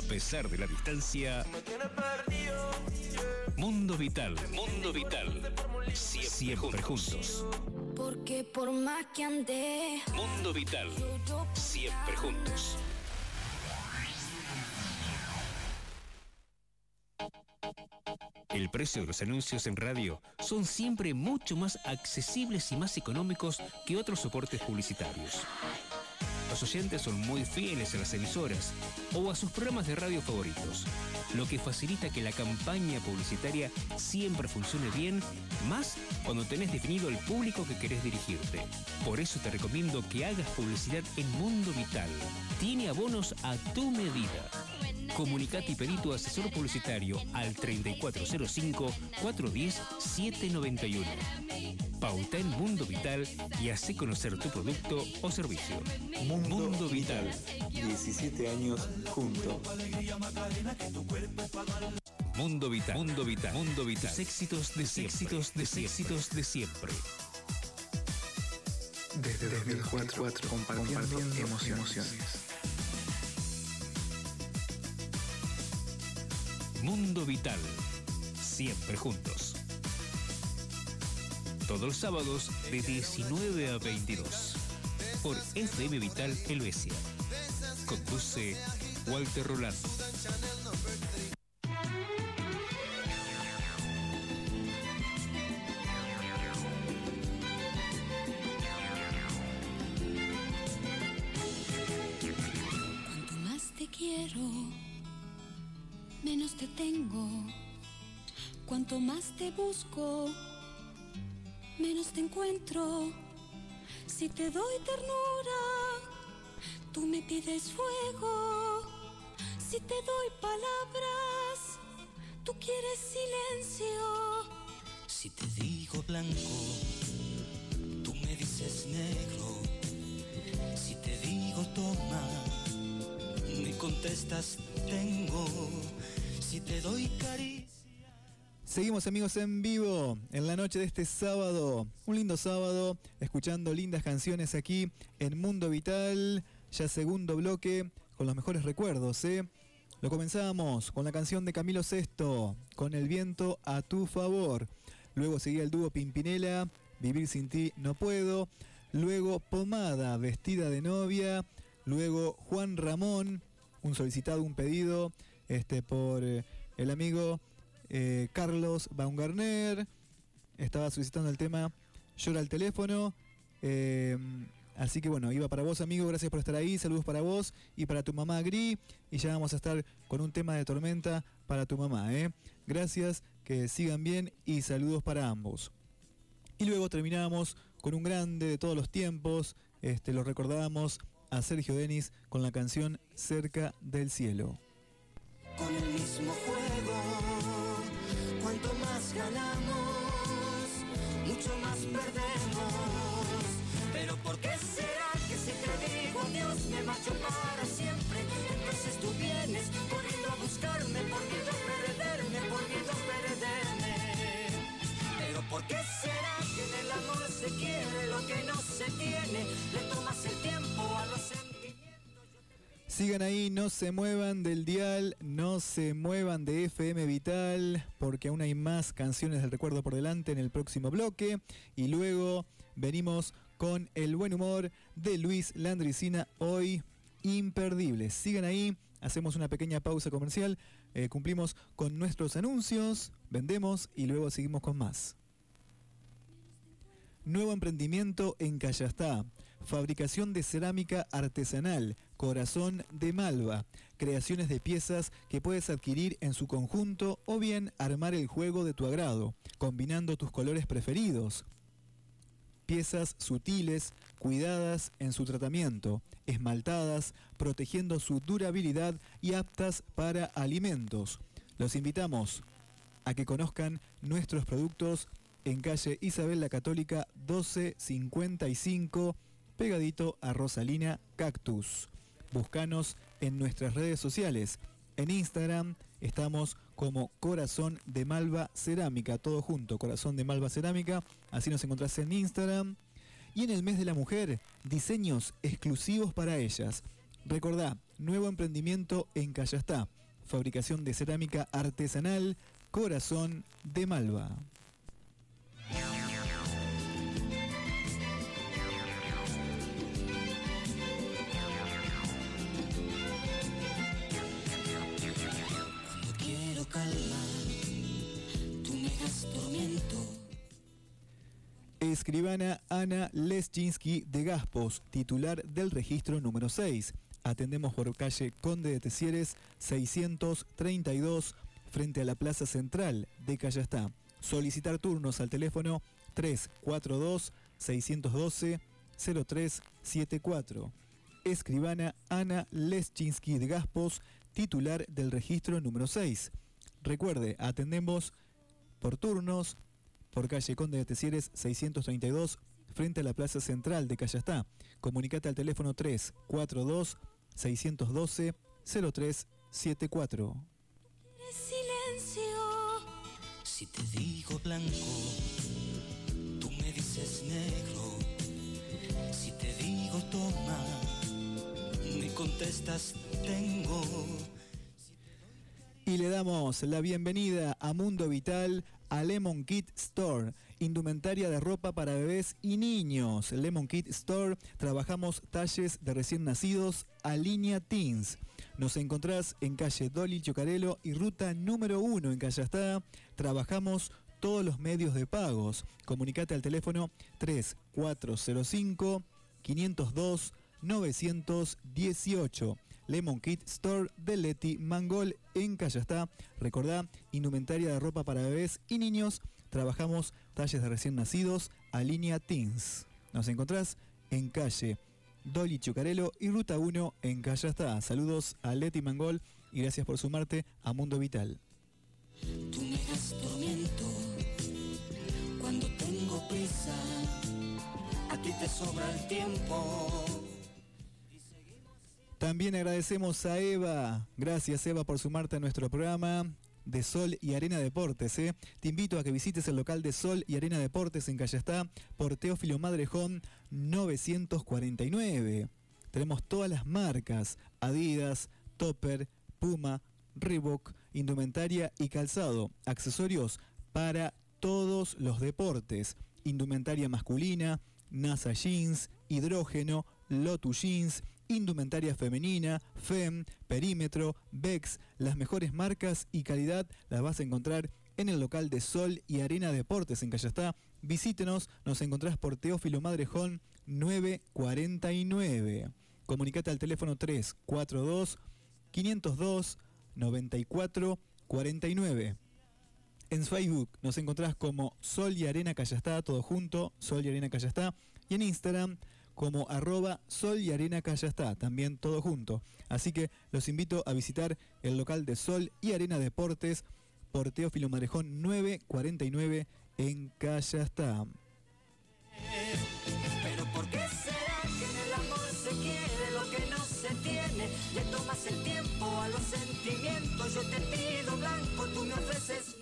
A pesar de la distancia. Mundo Vital, Mundo Vital. Siempre, juntos. Porque por más que andé. Mundo Vital, siempre juntos. El precio de los anuncios en radio son siempre mucho más accesibles y más económicos que otros soportes publicitarios. Los oyentes son muy fieles a las emisoras o a sus programas de radio favoritos, lo que facilita que la campaña publicitaria siempre funcione bien, más cuando tenés definido el público que querés dirigirte. Por eso te recomiendo que hagas publicidad en Mundo Vital. Tiene abonos a tu medida. Comunicate y pedí tu asesor publicitario al 3405-410-791. Pauta en Mundo Vital y así conocer tu producto o servicio. Mundo, Vital. 17 años juntos. Mundo Vital. Mundo Vital. Mundo Vital. Tus éxitos de siempre. éxitos de éxitos de siempre. Desde 2004, compartiendo, emociones. Mundo Vital. Siempre juntos. Todos los sábados de 19 a 22. Por FM Vital Helvecia. Conduce Walter Rolando. Cuanto más te quiero, menos te tengo. Cuanto más te busco, menos te encuentro. Si te doy ternura, tú me pides fuego. Si te doy palabras, tú quieres silencio. Si te digo blanco, tú me dices negro. Si te digo toma, me contestas tengo. Si te doy cariño. Seguimos amigos en vivo en la noche de este sábado. Un lindo sábado, escuchando lindas canciones aquí en Mundo Vital. Ya segundo bloque con los mejores recuerdos, ¿eh? Lo comenzamos con la canción de Camilo Sesto, con el viento a tu favor. Luego seguía el dúo Pimpinela, Vivir sin ti no puedo. Luego Pomada, vestida de novia. Luego Juan Ramón, un solicitado, un pedido este, por eh, el amigo eh, Carlos Baumgartner. Estaba solicitando el tema Llora al teléfono. Eh, así que bueno, iba para vos, amigo. Gracias por estar ahí. Saludos para vos y para tu mamá Gris. Y ya vamos a estar con un tema de tormenta para tu mamá. ¿eh? Gracias, que sigan bien y saludos para ambos. Y luego terminamos con un grande de todos los tiempos. Este, lo recordábamos a Sergio Denis con la canción Cerca del Cielo. el. Ganamos, mucho más perdemos. Pero ¿por qué será que si te digo Dios me marcho para siempre? Entonces tú vienes corriendo a buscarme por miedo a perderme, por miedo a perderme. Pero ¿por qué será que en el amor se quiere lo que no se tiene? Le tomas el tiempo a los. Sigan ahí, no se muevan del dial, no se muevan de FM Vital, porque aún hay más canciones del recuerdo por delante en el próximo bloque. Y luego venimos con el buen humor de Luis Landricina, hoy imperdible. Sigan ahí, hacemos una pequeña pausa comercial, eh, cumplimos con nuestros anuncios, vendemos y luego seguimos con más. Nuevo emprendimiento en Callastá. Fabricación de cerámica artesanal, corazón de malva. Creaciones de piezas que puedes adquirir en su conjunto o bien armar el juego de tu agrado, combinando tus colores preferidos. Piezas sutiles, cuidadas en su tratamiento, esmaltadas, protegiendo su durabilidad y aptas para alimentos. Los invitamos a que conozcan nuestros productos en calle Isabel la Católica 1255, pegadito a Rosalina Cactus. Búscanos en nuestras redes sociales. En Instagram estamos como Corazón de Malva Cerámica, todo junto, Corazón de Malva Cerámica. Así nos encontrás en Instagram. Y en el mes de la mujer, diseños exclusivos para ellas. Recordá, nuevo emprendimiento en Callastá. Fabricación de cerámica artesanal, Corazón de Malva. Escribana Ana Leschinski de Gaspos, titular del registro número 6. Atendemos por calle Conde de Tesieres 632 frente a la Plaza Central de Callastá. Solicitar turnos al teléfono 342 612 0374. Escribana Ana Leschinski de Gaspos, titular del registro número 6. Recuerde, atendemos por turnos por calle Conde de Tesieres 632 frente a la Plaza Central de Callastá. Comunicate al teléfono 342 612 0374. Silencio. Si te digo blanco, tú me dices negro. Si te digo toma, me contestas tengo. Y le damos la bienvenida a Mundo Vital a Lemon Kit Store, indumentaria de ropa para bebés y niños. Lemon Kit Store, trabajamos talles de recién nacidos a línea Teens. Nos encontrás en calle Dolly Chocarelo y ruta número 1 en Callastada. Trabajamos todos los medios de pagos. Comunicate al teléfono 3405 502 918. Lemon Kit Store de Leti Mangol en Callastá. Recordá, indumentaria de ropa para bebés y niños. Trabajamos talles de recién nacidos a línea Teens. Nos encontrás en calle Dolly Chucarelo y Ruta 1 en Callastá. Saludos a Leti Mangol y gracias por sumarte a Mundo Vital. También agradecemos a Eva. Gracias Eva por sumarte a nuestro programa de Sol y Arena Deportes. ¿eh? Te invito a que visites el local de Sol y Arena Deportes en Callastá por Teófilo Madrejón 949. Tenemos todas las marcas, Adidas, Topper, Puma, Reebok, indumentaria y calzado, accesorios para todos los deportes, indumentaria masculina, NASA Jeans, Hidrógeno, Lotus Jeans, indumentaria femenina, FEM, Perímetro, Bex, las mejores marcas y calidad las vas a encontrar en el local de Sol y Arena Deportes en Callastá. Visítenos, nos encontrás por Teófilo Madrejón 949. Comunicate al teléfono 342 502 94 49. En Facebook nos encontrás como Sol y Arena Callastá, todo junto, Sol y Arena Callastá. Y en Instagram como arroba Sol y Arena Callastá, también todo junto. Así que los invito a visitar el local de Sol y Arena Deportes por Teófilo Marejón 949 en Callastá. Pero ¿por qué será que en el amor se quiere lo que no se tiene? Le tomas el tiempo a los sentimientos. Yo te pido blanco, tú me ofreces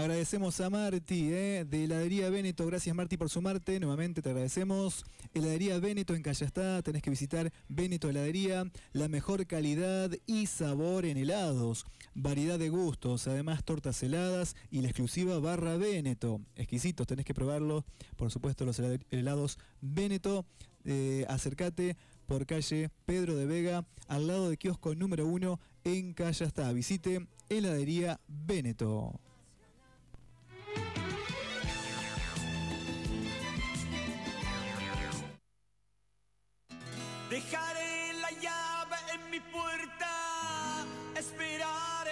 Agradecemos a Marti eh, de Heladería Véneto. Gracias Marti por sumarte. Nuevamente te agradecemos. Heladería Véneto en Callastá. Tenés que visitar Véneto Heladería. La mejor calidad y sabor en helados. Variedad de gustos. Además tortas heladas y la exclusiva barra Véneto. Exquisitos. Tenés que probarlos. Por supuesto los helad- helados Véneto. Eh, acércate por calle Pedro de Vega. Al lado de kiosco número 1 en Callastá. Visite Heladería Véneto. Dejaré la llave en mi puerta, esperaré.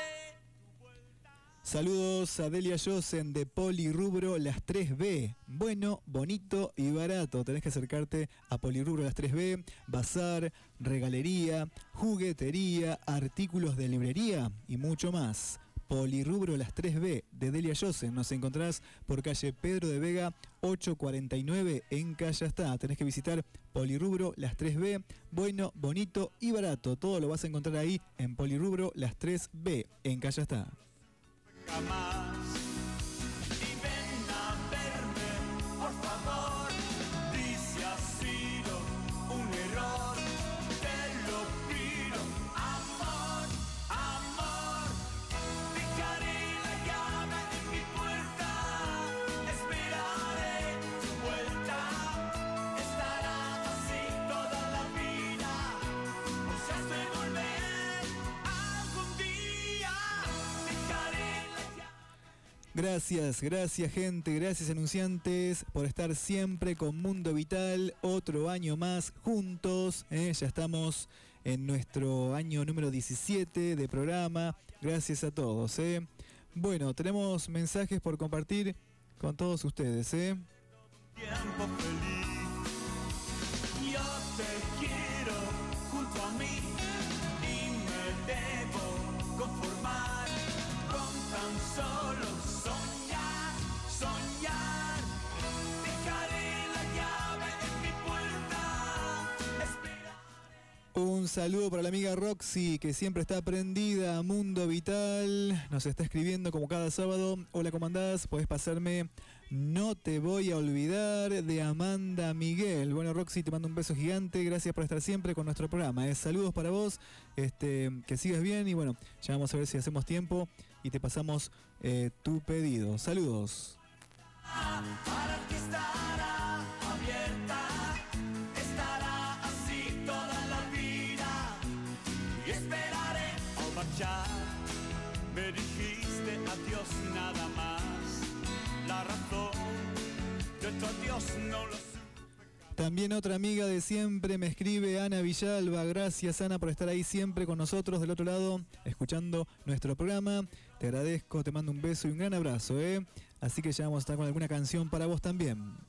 Saludos a Delia Josen de Polirubro Las 3B. Bueno, bonito y barato. Tenés que acercarte a Polirubro Las 3B, bazar, regalería, juguetería, artículos de librería y mucho más. Polirubro Las 3B de Delia Josen. Nos encontrás por calle Pedro de Vega 849 en Callastá. Tenés que visitar Polirubro Las 3B. Bueno, bonito y barato. Todo lo vas a encontrar ahí en Polirubro Las 3B en Callastá. Jamás. Gracias, gracias gente, gracias anunciantes por estar siempre con Mundo Vital, otro año más juntos, ¿eh? ya estamos en nuestro año número 17 de programa, gracias a todos. ¿eh? Bueno, tenemos mensajes por compartir con todos ustedes. ¿eh? Un saludo para la amiga Roxy, que siempre está prendida a Mundo Vital. Nos está escribiendo como cada sábado. Hola, ¿cómo andás? Podés pasarme No te voy a olvidar de Amanda Miguel. Bueno, Roxy, te mando un beso gigante. Gracias por estar siempre con nuestro programa. ¿eh? Saludos para vos. Este, que sigas bien y bueno, ya vamos a ver si hacemos tiempo y te pasamos eh, tu pedido. Saludos. Para estará abierta, marchar. Me dijiste adiós nada más. La razón de adiós no lo. También otra amiga de siempre me escribe Ana Villalba. Gracias Ana por estar ahí siempre con nosotros del otro lado, escuchando nuestro programa. Te agradezco, te mando un beso y un gran abrazo, ¿eh? Así que ya vamos a estar con alguna canción para vos también.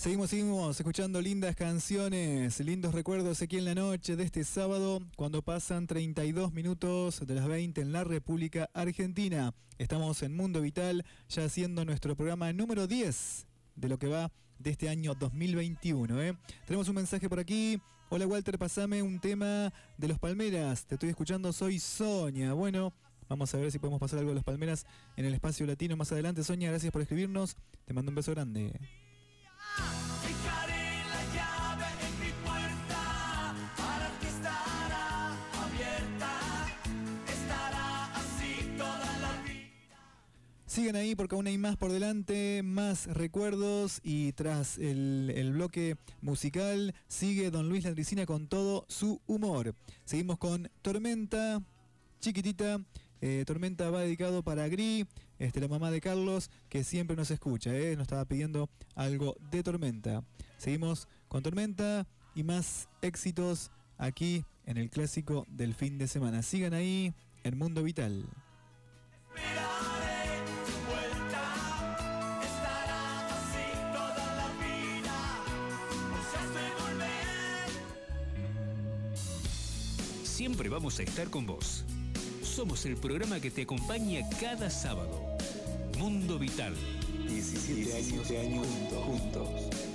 Seguimos, seguimos escuchando lindas canciones, lindos recuerdos aquí en la noche de este sábado, cuando pasan 32 minutos de las 20 en la República Argentina. Estamos en Mundo Vital, ya haciendo nuestro programa número 10 de lo que va de este año 2021. ¿eh? Tenemos un mensaje por aquí. Hola Walter, pasame un tema de los Palmeras. Te estoy escuchando, soy Sonia. Bueno, vamos a ver si podemos pasar algo de los Palmeras en el espacio latino más adelante. Sonia, gracias por escribirnos. Te mando un beso grande. Sigan ahí porque aún hay más por delante, más recuerdos y tras el, el bloque musical sigue Don Luis Landricina con todo su humor. Seguimos con Tormenta, chiquitita. Eh, Tormenta va dedicado para Gri, este, la mamá de Carlos, que siempre nos escucha, eh, nos estaba pidiendo algo de Tormenta. Seguimos con Tormenta y más éxitos aquí en el clásico del fin de semana. Sigan ahí en Mundo Vital. Siempre vamos a estar con vos. Somos el programa que te acompaña cada sábado. Mundo Vital. 17 años de año juntos.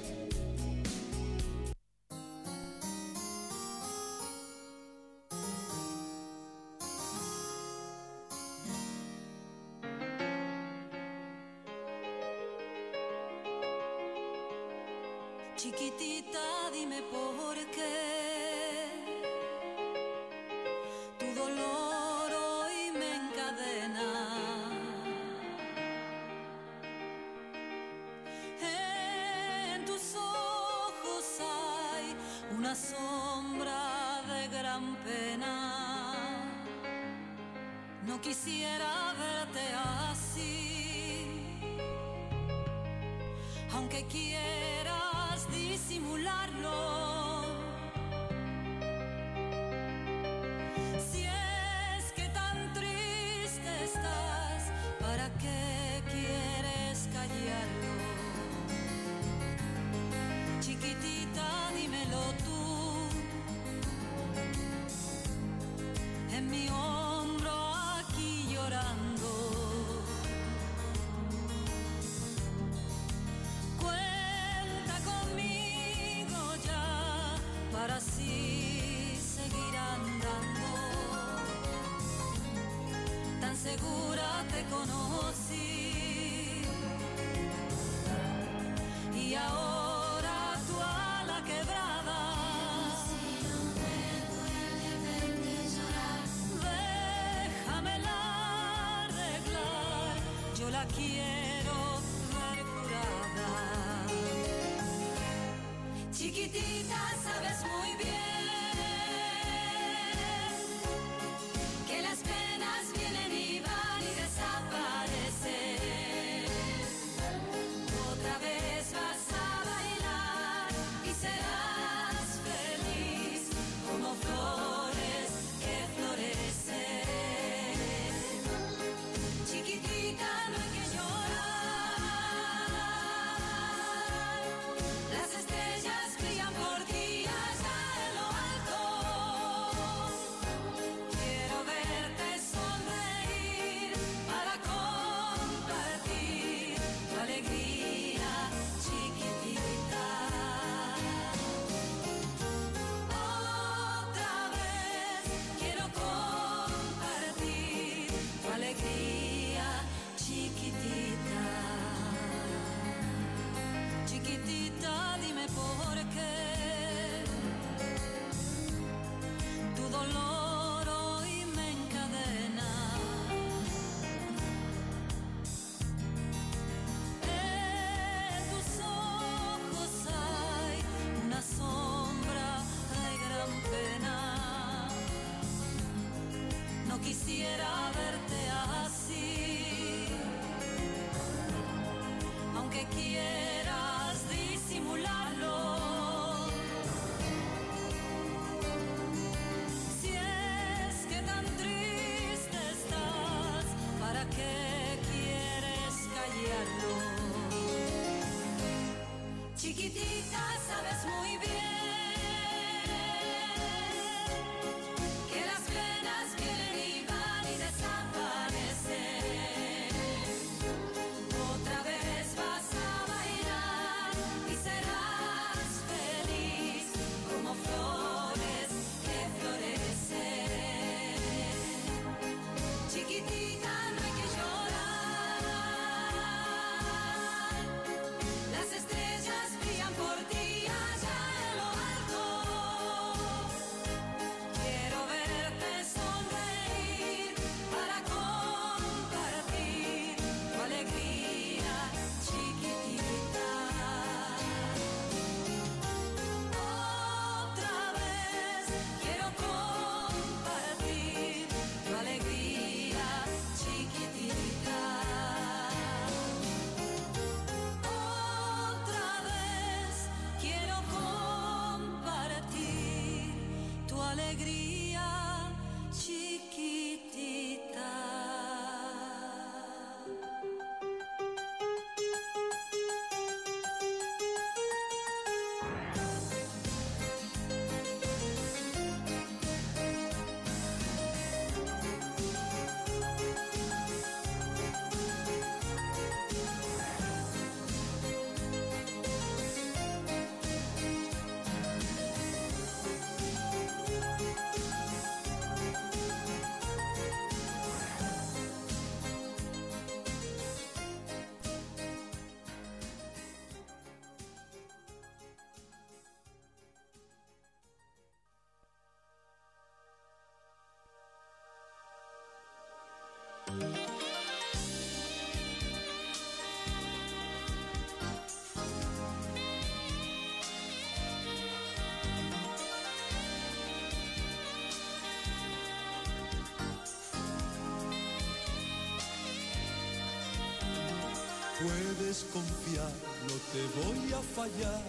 Puedes confiar, no te voy a fallar.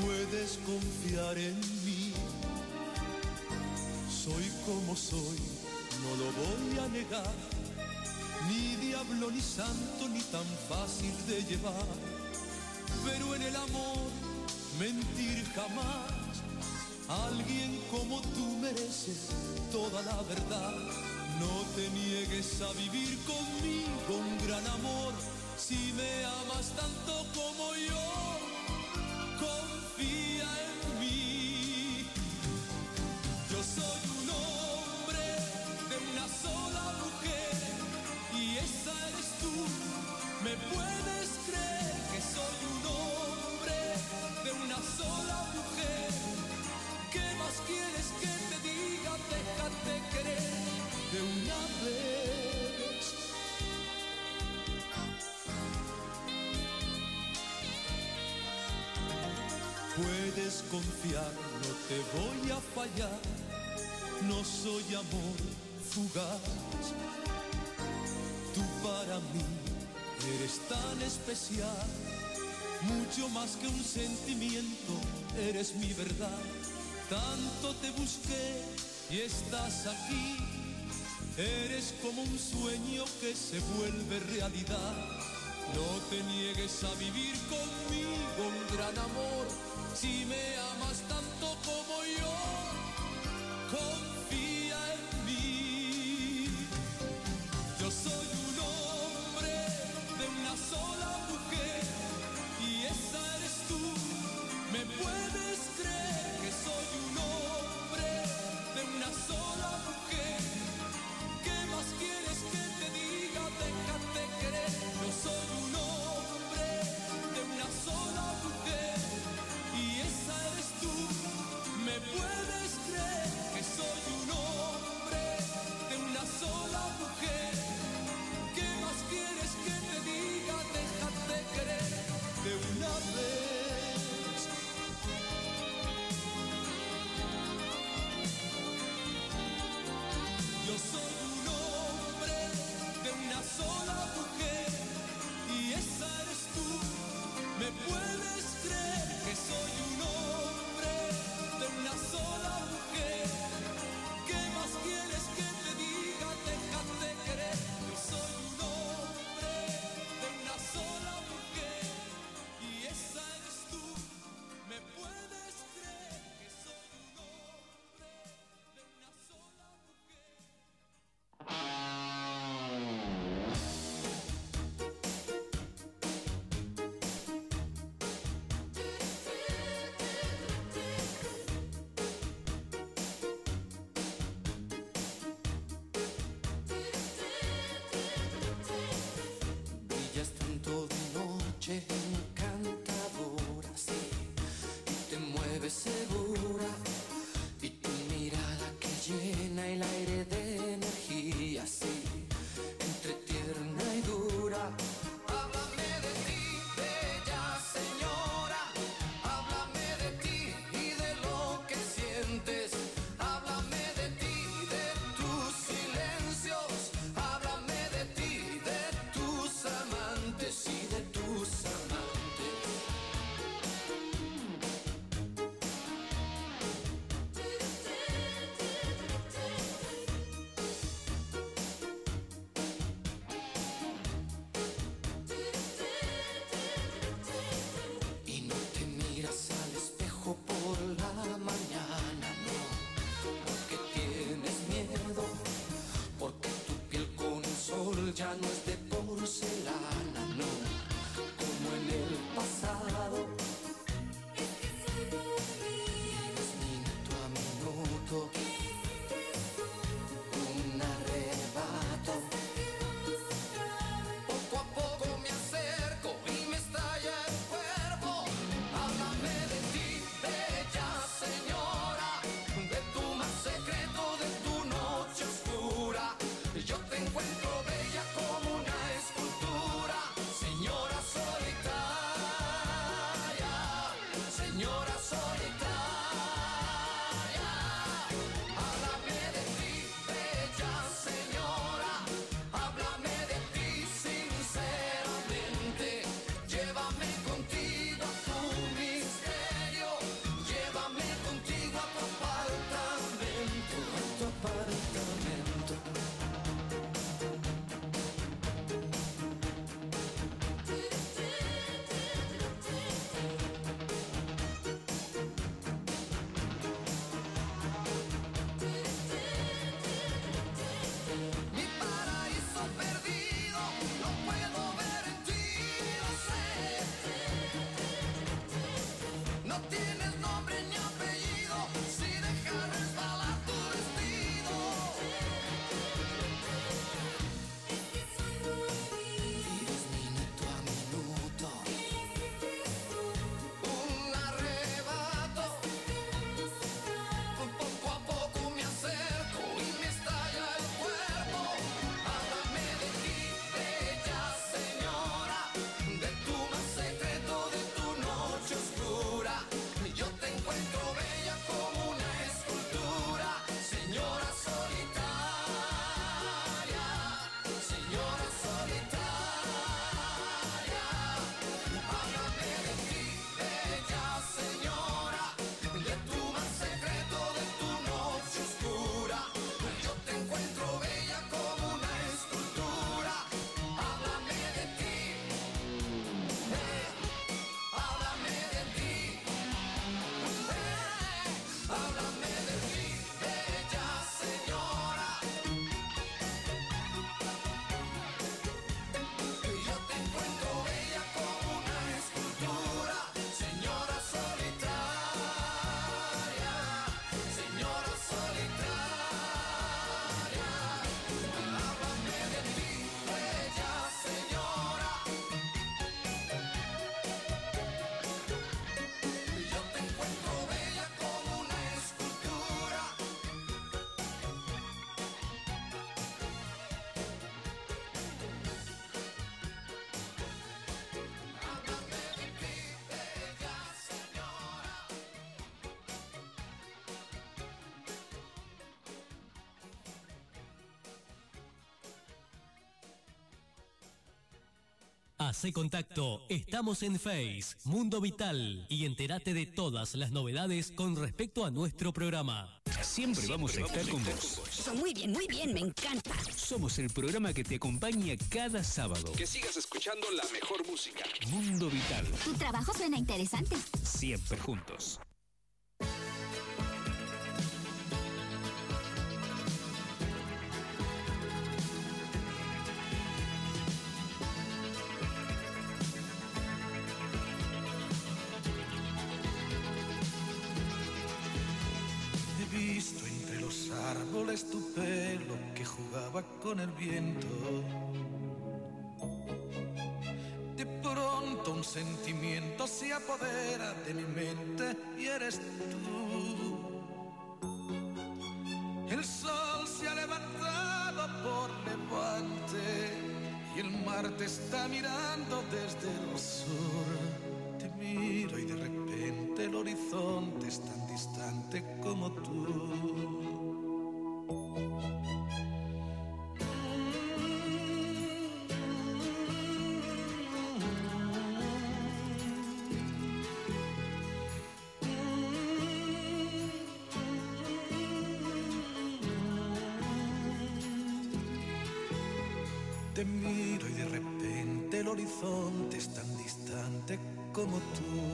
Puedes confiar en mí. Soy como soy, no lo voy a negar. Ni diablo ni santo, ni tan fácil de llevar. Pero en el amor, mentir jamás. Alguien como tú mereces toda la verdad. No te niegues a vivir conmigo un gran amor Si me amas tanto no te voy a fallar, no soy amor fugaz. Tú para mí eres tan especial, mucho más que un sentimiento, eres mi verdad. Tanto te busqué y estás aquí, eres como un sueño que se vuelve realidad. No te niegues a vivir conmigo un gran amor si me John was dipped Hace contacto, estamos en Face, Mundo Vital y entérate de todas las novedades con respecto a nuestro programa. Siempre, vamos a estar con vos. Eso, muy bien, muy bien, me encanta. Somos el programa que te acompaña cada sábado. Que sigas escuchando la mejor música. Mundo Vital, Tu trabajo suena interesante. siempre juntos. El viento. De pronto un sentimiento se apodera de mi mente y eres tú. El sol se ha levantado por levante y el mar te está mirando desde el sur. Horizonte es tan distante como tú.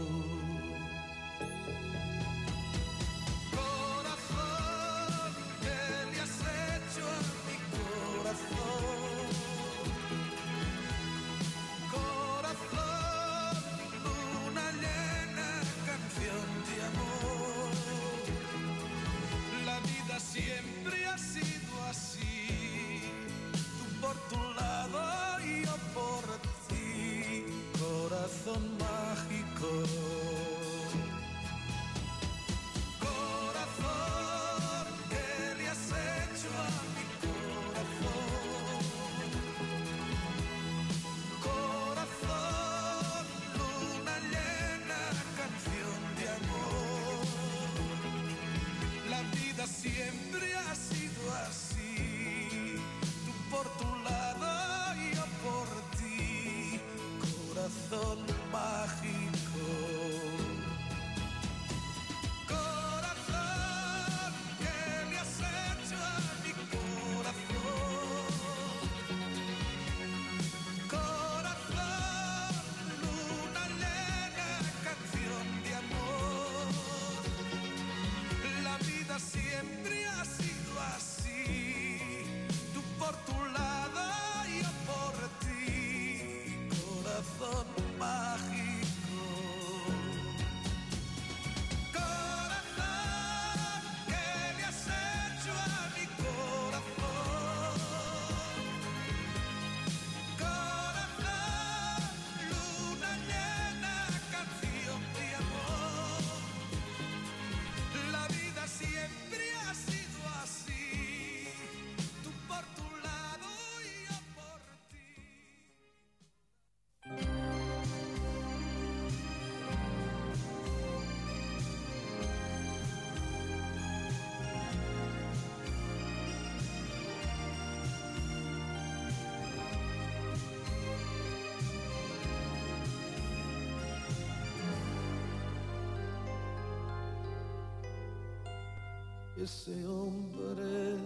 Ese hombre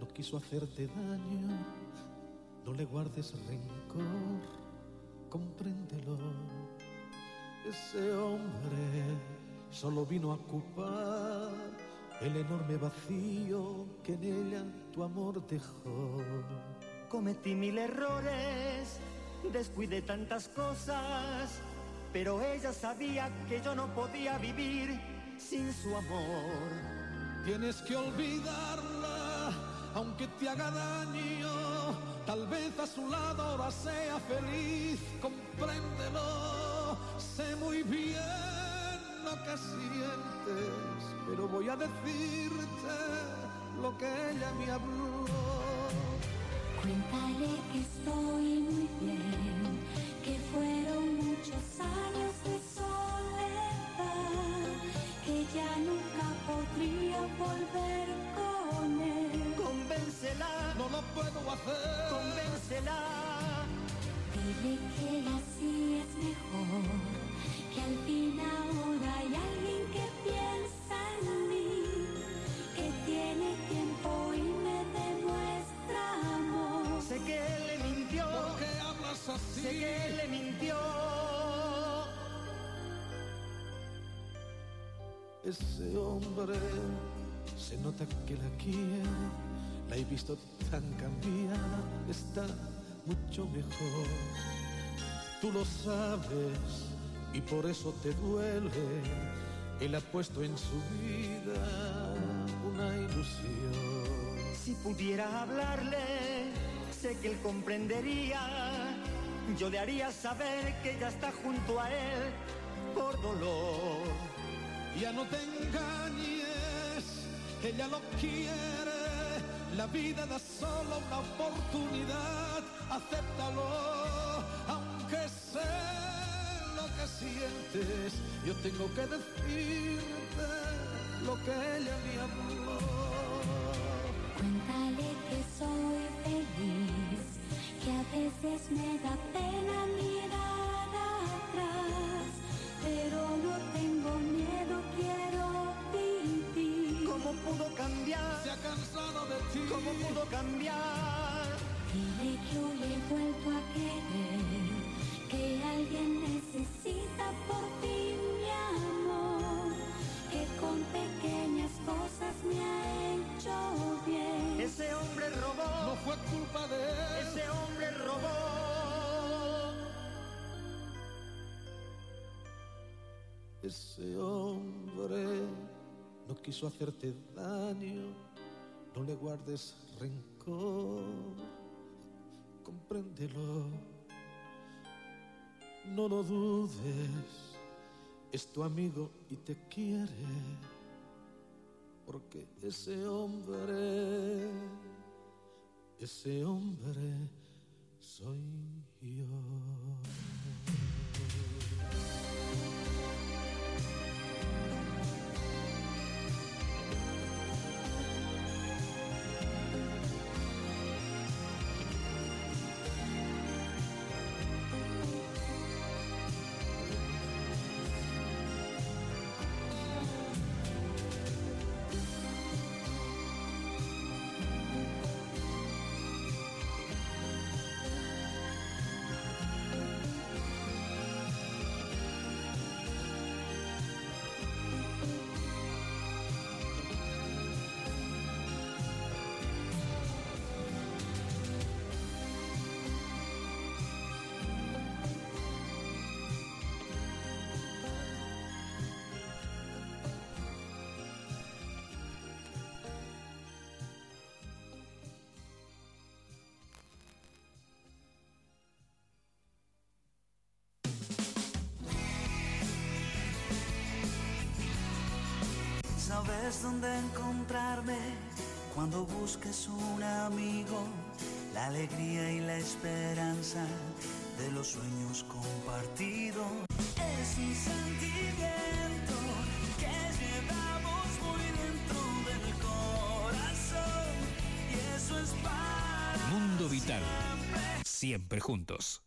no quiso hacerte daño, no le guardes rencor, compréndelo. Ese hombre solo vino a ocupar el enorme vacío que en ella tu amor dejó. Cometí mil errores, descuidé tantas cosas, pero ella sabía que yo no podía vivir sin su amor. Tienes que olvidarla, aunque te haga daño. Tal vez a su lado ahora sea feliz, compréndelo. Sé muy bien lo que sientes, pero voy a decirte lo que ella me habló. Cuéntale que estoy muy bien, se nota que la quiere, la he visto tan cambiada, está mucho mejor. Tú lo sabes y por eso te duele. Él ha puesto en su vida una ilusión. Si pudiera hablarle, sé que él comprendería. Yo le haría saber que ya está junto a él por dolor. Ya no te engañes, ella lo quiere. La vida da solo una oportunidad, acéptalo, aunque sé lo que sientes. Yo tengo que decirte lo que ella me habló. Cuéntale que soy pudo cambiar? Dile que hoy he vuelto a querer, que alguien necesita por fin mi amor, que con pequeñas cosas me ha hecho bien. Ese hombre robó. No fue culpa de él. Ese hombre robó. Ese hombre no quiso hacerte daño, no le guardes rencor, compréndelo, no lo dudes, es tu amigo y te quiere, porque ese hombre, ese hombre soy yo. Sabes dónde encontrarme cuando busques un amigo, la alegría y la esperanza de los sueños compartidos. Es un sentimiento que llevamos muy dentro del corazón y eso es para Mundo Vital. Siempre juntos.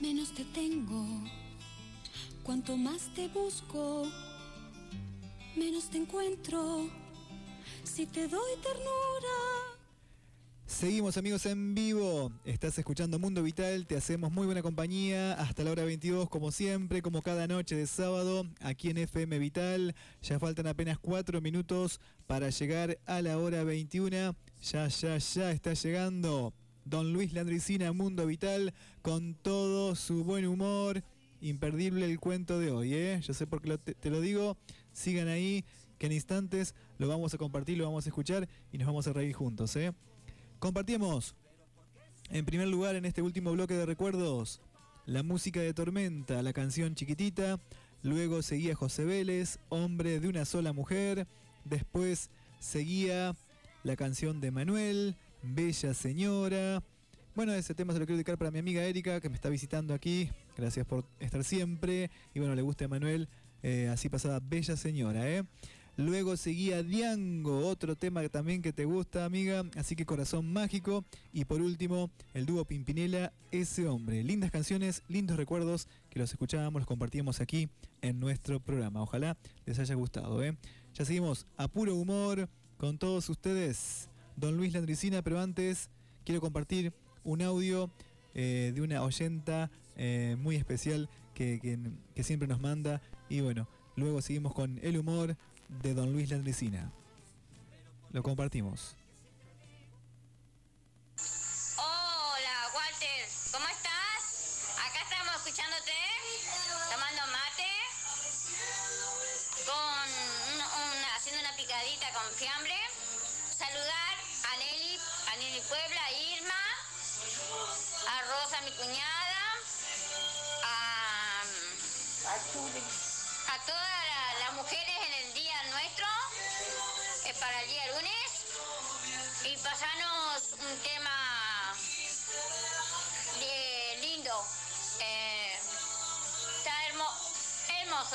Menos te tengo. Cuanto más te busco, menos te encuentro. Si te doy ternura, Seguimos amigos en vivo, estás escuchando Mundo Vital, te hacemos muy buena compañía hasta la hora 22 como siempre, como cada noche de sábado aquí en FM Vital. Ya faltan apenas 4 minutos para llegar a la hora 21. Ya, ya, ya está llegando Don Luis Landricina Mundo Vital con todo su buen humor. Imperdible el cuento de hoy, ¿eh? Yo sé por qué te, te lo digo. Sigan ahí, que en instantes lo vamos a compartir, lo vamos a escuchar y nos vamos a reír juntos, ¿eh? Compartimos, en primer lugar en este último bloque de recuerdos, la música de Tormenta, la canción Chiquitita, luego seguía José Vélez, Hombre de una sola mujer, después seguía la canción de Manuel, Bella Señora. Bueno, ese tema se lo quiero dedicar para mi amiga Erika, que me está visitando aquí, gracias por estar siempre, y bueno, le gusta a Manuel, eh, así pasaba Bella Señora, ¿eh? Luego seguía Diango, otro tema que también que te gusta, amiga. Así que Corazón Mágico. Y por último, el dúo Pimpinela, Ese Hombre. Lindas canciones, lindos recuerdos que los escuchábamos, los compartíamos aquí en nuestro programa. Ojalá les haya gustado. ¿eh? Ya seguimos a puro humor con todos ustedes. Don Luis Landricina, pero antes quiero compartir un audio eh, de una oyenta eh, muy especial que, que- que siempre nos manda. Y bueno, luego seguimos con el humor de Don Luis Landricina. Lo compartimos.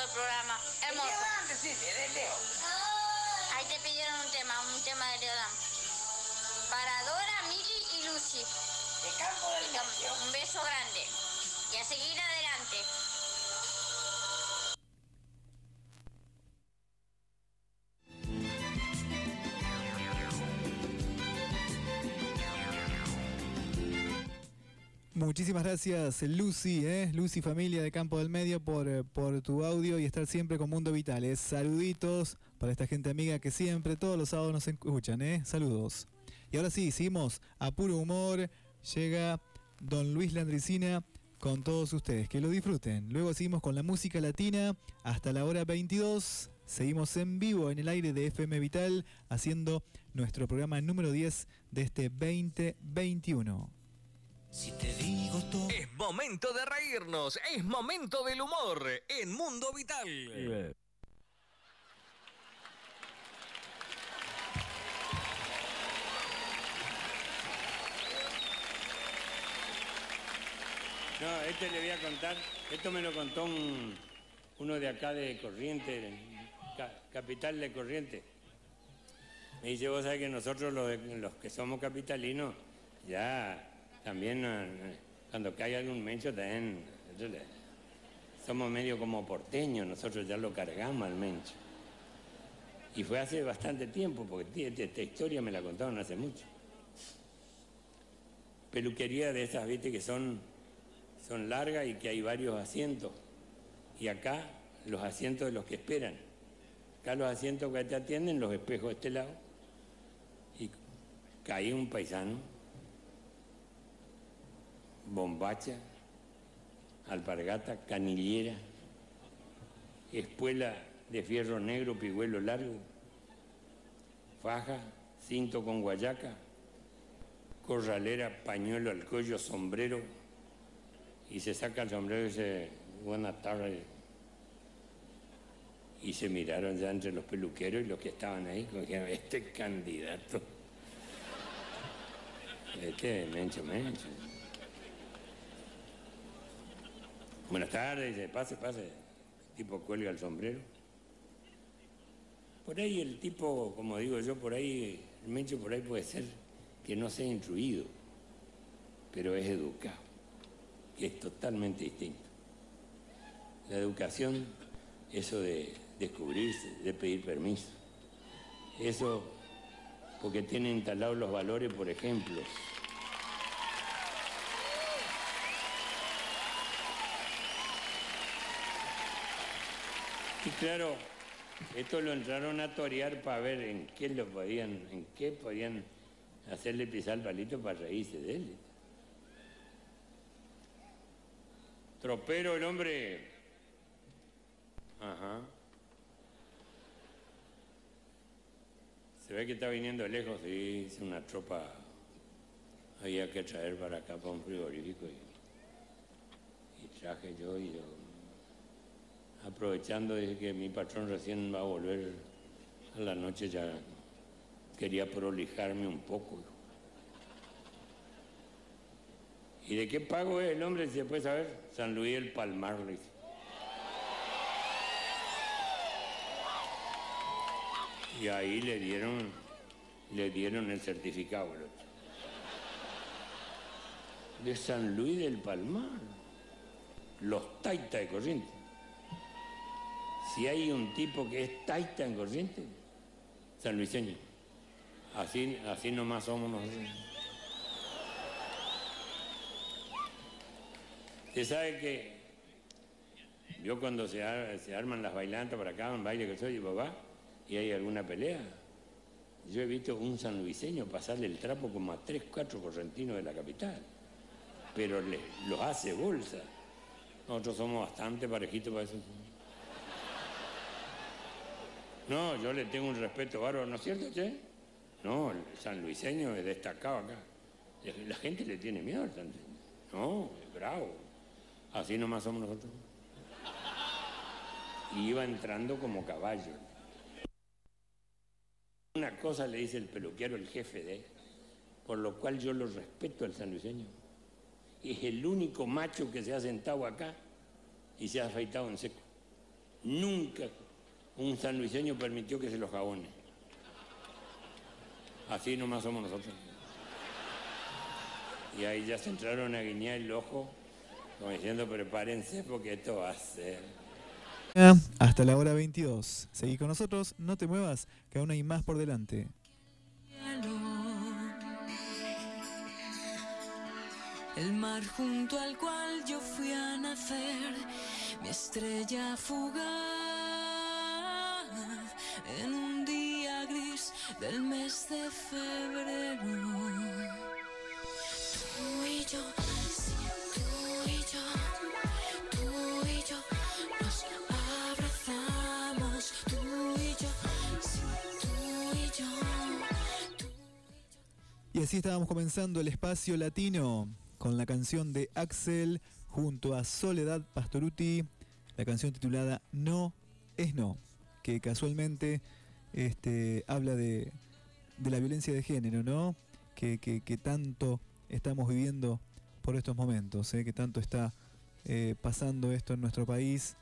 Hermoso el programa, hermoso. Ahí te pidieron un tema, un tema de Leodán. Para Dora, Mili y Lucy. Un beso grande. Y a seguir adelante. Muchísimas gracias Lucy, ¿eh? Lucy familia de Campo del Medio por, eh, por tu audio y estar siempre con Mundo Vitales. Saluditos para esta gente amiga que siempre todos los sábados nos escuchan, ¿eh? Saludos. Y ahora sí, seguimos a puro humor. Llega Don Luis Landricina con todos ustedes. Que lo disfruten. Luego seguimos con la música latina hasta la hora 22. Seguimos en vivo en el aire de FM Vital haciendo nuestro programa número 10 de este 2021. Es momento de reírnos, es momento del humor en Mundo Vital. No, este le voy a contar, esto me lo contó un- uno de acá de Corriente, ca- capital de Corriente. Me dice, vos sabés que nosotros los que somos capitalinos, ya también eh, cuando cae algún mencho también somos medio como porteños, nosotros ya lo cargamos al mencho. Y fue hace bastante tiempo, porque esta historia me la contaron hace mucho. Peluquería de esas, viste, que son, son largas y que hay varios asientos. Y acá los asientos de los que esperan. Acá los asientos que te atienden, los espejos de este lado. Y caí un paisano, bombacha, alpargata, canillera, espuela de fierro negro, pigüelo largo, faja, cinto con guayaca, corralera, pañuelo al cuello, sombrero, y se saca el sombrero y dice, buenas tardes. Y se miraron ya entre los peluqueros y los que estaban ahí, como dijeron, este candidato. Este mencho, mencho. Buenas tardes, dice, pase, pase. El tipo cuelga el sombrero. Por ahí el tipo, como digo yo, por ahí, el mencho por ahí puede ser que no sea instruido, pero es educado, que es totalmente distinto. La educación, eso de descubrirse, de pedir permiso, eso porque tiene instalados los valores por ejemplo. Y claro, esto lo entraron a torear para ver en qué lo podían, en qué podían hacerle pisar el palito para reírse de él. Tropero el hombre. Ajá. Se ve que está viniendo lejos y es una tropa. Había que traer para acá para un frigorífico y, y traje yo y yo aprovechando de que mi patrón recién va a volver a la noche, ya quería prolijarme un poco. ¿Y de qué pago es el hombre? Si se puede saber. San Luis del Palmar, le dice. Y ahí le dieron, le dieron el certificado. De San Luis del Palmar. Los taita de Corrientes. Si hay un tipo que es taita en Corrientes, San Luiseño. Así, así nomás somos nosotros. Usted sabe que yo cuando se, se arman las bailantas para acá, un baile que soy papá, y hay alguna pelea, yo he visto un sanluiseño pasarle el trapo como a tres, cuatro correntinos de la capital, pero los hace bolsa. Nosotros somos bastante parejitos para eso. No, yo le tengo un respeto bárbaro, ¿no es cierto, Che? No, el sanluiseño es destacado acá. La- gente le tiene miedo al sanluiseño. No, es bravo. Así nomás somos nosotros. Y iba entrando como caballo. Una cosa le dice el peluquero, el jefe de por lo cual yo lo respeto al sanluiseño. Es el único macho que se ha sentado acá y se ha afeitado en seco. Nunca un sanluiseño permitió que se los jabone. Así nomás somos nosotros. Y ahí ya se entraron a guiñar el ojo, como diciendo, prepárense porque esto va a ser. Hasta la hora 22. Seguí con nosotros, no te muevas, que aún hay más por delante. El mar junto al cual yo fui a nacer, mi estrella fugaz, en un día gris del mes de febrero. Tú y yo, sí, tú y yo, tú y yo, nos abrazamos, tú y yo, sí, tú y yo. Y así estábamos comenzando el espacio latino con la canción de Axel junto a Soledad Pastoruti, la canción titulada No es No, que casualmente este, habla de, de la violencia de género, ¿no? Que, que- tanto estamos viviendo por estos momentos, ¿eh? que tanto está eh, pasando esto en nuestro país,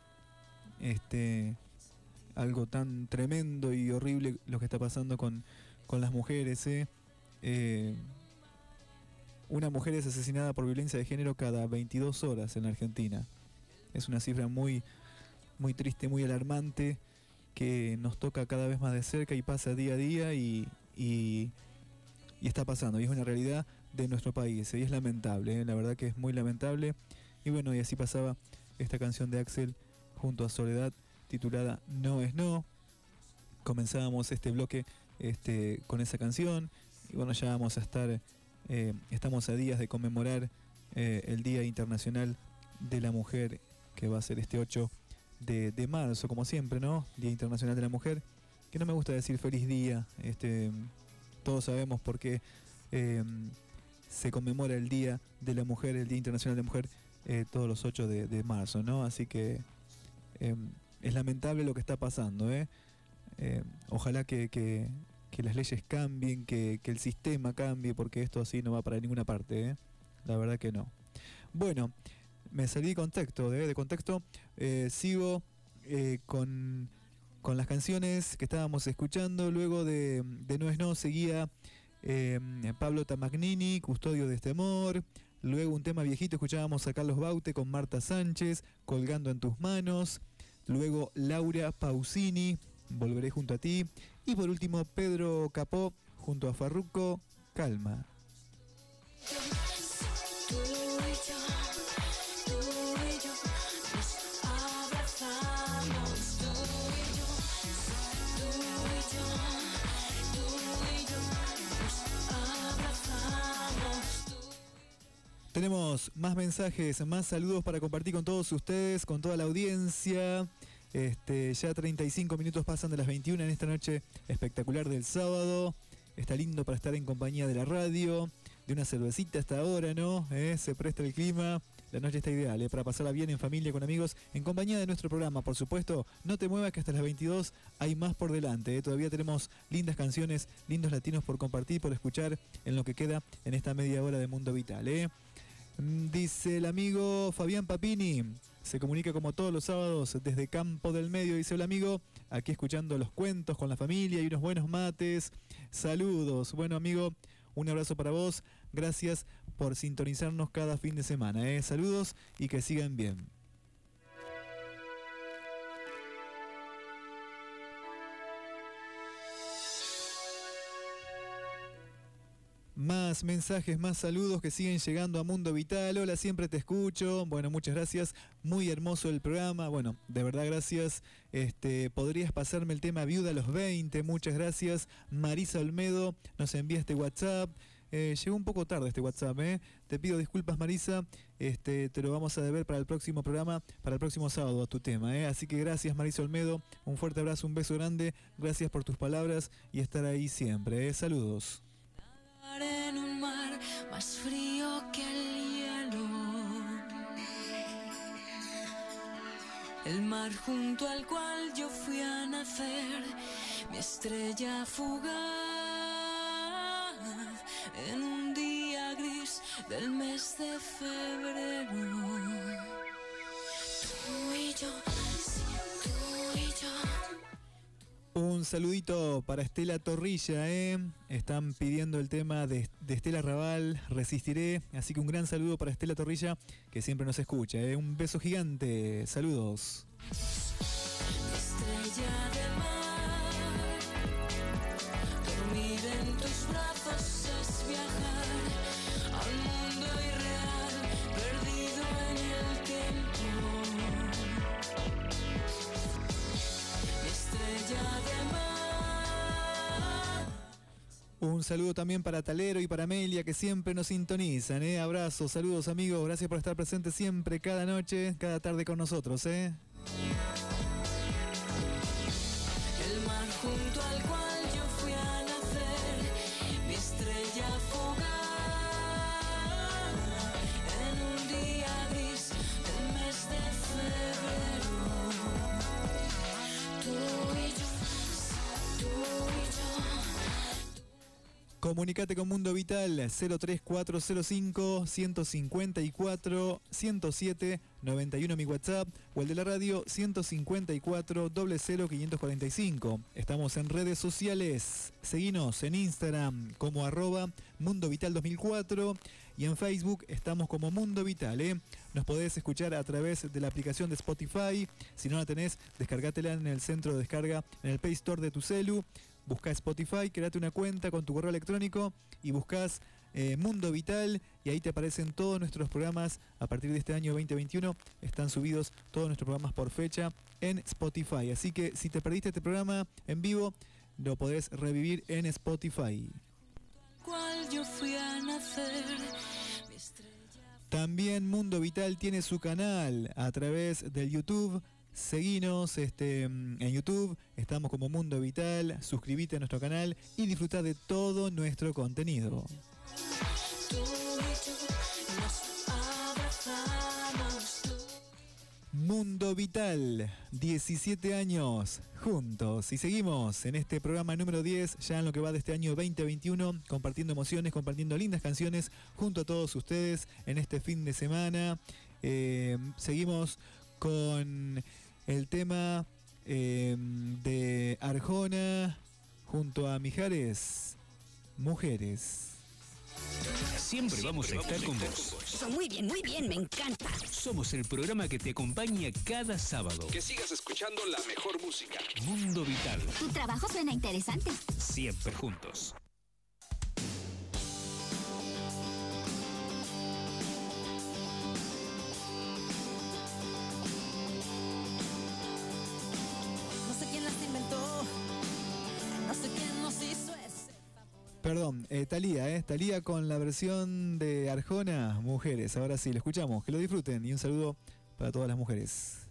este, algo tan tremendo y horrible lo que está pasando con, con las mujeres, ¿eh? Eh, una mujer es asesinada por violencia de género cada 22 horas en la Argentina. Es una cifra muy, muy triste, muy alarmante, que nos toca cada vez más de cerca y pasa día a día y, y- está pasando. Y es una realidad de nuestro país. Y es lamentable, ¿eh? la verdad que es muy lamentable. Y bueno, y así pasaba esta canción de Axel junto a Soledad titulada No es No. Comenzábamos este bloque este, con esa canción. Y bueno, ya vamos a estar, eh, estamos a días de conmemorar eh, el Día Internacional de la Mujer, que va a ser este 8 de, de marzo, como siempre, ¿no? Día Internacional de la Mujer, que no me gusta decir feliz día, este, todos sabemos por qué eh, se conmemora el Día de la Mujer, el Día Internacional de la Mujer, eh, todos los 8 de, de marzo, ¿no? Así que eh, es lamentable lo que está pasando, ¿eh? Ojalá que, que- que las leyes cambien, que, que el sistema cambie, porque esto así no va para ninguna parte, ¿eh? La verdad que no. Bueno, me salí de contexto, ¿eh? de contexto. eh, sigo eh, con, con las canciones que estábamos escuchando. Luego de, de No es No seguía eh, Pablo Tamagnini, Custodio de este amor. Luego un tema viejito, escuchábamos a Carlos Baute con Marta Sánchez, Colgando en tus manos. Luego Laura Pausini, Volveré junto a ti. Y por último Pedro Capó junto a Farruco, Calma. Tenemos más mensajes, más saludos para compartir con todos ustedes, con toda la audiencia. Este, ya 35 minutos pasan de las 21 en esta noche espectacular del sábado. Está lindo para estar en compañía de la radio, de una cervecita hasta ahora, ¿no? Eh, Se presta el clima. La noche está ideal, ¿eh? para pasarla bien en familia, con amigos, en compañía de nuestro programa, por supuesto. No te muevas que hasta las 22 hay más por delante. ¿eh? Todavía tenemos lindas canciones, lindos latinos por compartir, por escuchar en lo que queda en esta media hora de Mundo Vital. ¿eh? Dice el amigo Fabián Papini, se comunica como todos los sábados desde Campo del Medio, dice el amigo, aquí escuchando los cuentos con la familia y unos buenos mates. Saludos. Bueno, amigo, un abrazo para vos. Gracias por sintonizarnos cada fin de semana. ¿eh? Saludos y que sigan bien. Más mensajes, más saludos que siguen llegando a Mundo Vital. Hola, siempre te escucho. Bueno, muchas gracias. Muy hermoso el programa. Bueno, de verdad gracias. Este, podrías pasarme el tema Viuda a los 20. Muchas gracias. Marisa Olmedo nos envía este WhatsApp. Eh, llegó un poco tarde este WhatsApp, ¿eh? Te pido disculpas, Marisa. Este, te lo vamos a deber para el próximo programa, para el próximo sábado a tu tema, ¿eh? Así que gracias, Marisa Olmedo. Un fuerte abrazo, un beso grande. Gracias por tus palabras y estar ahí siempre. ¿eh? Saludos. En un mar más frío que el hielo. El mar junto al cual yo fui a nacer, mi estrella fugaz en un día gris del mes de febrero. Tú y yo, sí, tú y yo. Un saludito para Estela Torrilla, ¿eh? Están pidiendo el tema de, Estela Raval, Resistiré. Así que un gran saludo para Estela Torrilla, que siempre nos escucha, ¿eh? Un beso gigante. Saludos. Un saludo también para Talero y para Amelia, que siempre nos sintonizan, ¿eh? Abrazos, saludos amigos, gracias por estar presentes siempre, cada noche, cada tarde con nosotros, ¿eh? Comunicate con Mundo Vital 03405 154 107 91 mi WhatsApp o el de la radio 154 00 545. Estamos en redes sociales. Seguinos en Instagram como arroba Mundo Vital 2004 y en Facebook estamos como Mundo Vital. ¿eh? Nos podés escuchar a través de la aplicación de Spotify. Si no la tenés, descargátela en el centro de descarga, en el Play Store de tu celu. Busca Spotify, créate una cuenta con tu correo electrónico y buscas eh, Mundo Vital y ahí te aparecen todos nuestros programas a partir de este año 2021. Están subidos todos nuestros programas por fecha en Spotify. Así que si te perdiste este programa en vivo, lo podés revivir en Spotify. Cual yo fui a nacer, mi estrella También Mundo Vital tiene su canal a través del YouTube. Seguinos este, mm, en YouTube, estamos como Mundo Vital, suscríbete a nuestro canal y disfruta de todo nuestro contenido. Mundo Vital, 17 años juntos y seguimos en este programa número 10, ya en lo que va de este año 2021, compartiendo emociones, compartiendo lindas canciones junto a todos ustedes en este fin de semana. Eh, seguimos con el tema eh, de Arjona junto a Mijares, Mujeres. Siempre vamos a estar con vos. Muy bien, muy bien, me encanta. Somos el programa que te acompaña cada sábado. Que sigas escuchando la mejor música. Mundo Vital. Tu trabajo suena interesante. Siempre juntos. Perdón, eh, Talía, eh, Talía con la versión de Arjona, Mujeres. Ahora sí, lo escuchamos, que lo disfruten y un saludo para todas las mujeres.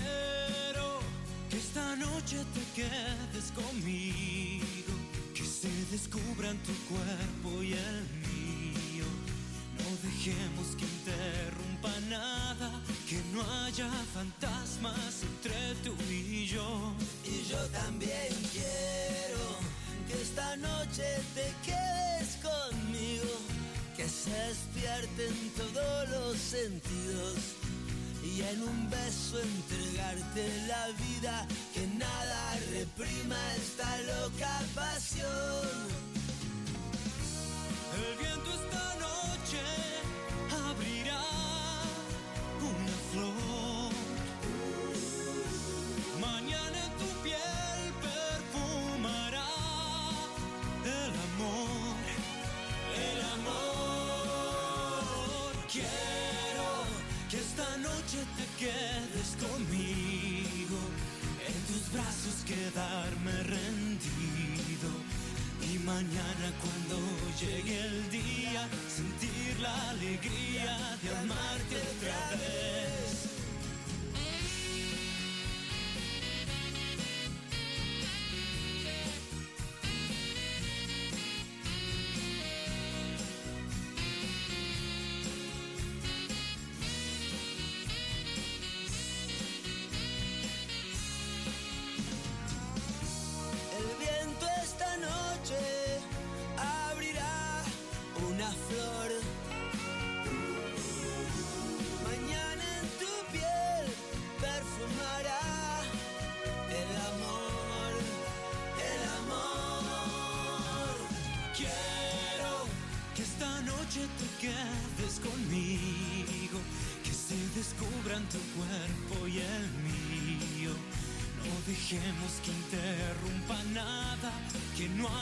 Quiero que esta noche te quedes conmigo, que se descubran tu cuerpo y el mío. No dejemos que interrumpa nada, que no haya fantasmas entre tú y yo. Y yo también quiero que esta noche te quedes conmigo, que se despierten todos los sentidos y en un beso entregarte la vida, que nada reprima esta loca pasión. El viento esta noche abrirá una flor. Mañana en tu piel perfumará el amor, el amor. Quiero que esta noche te quedes alegría de amarte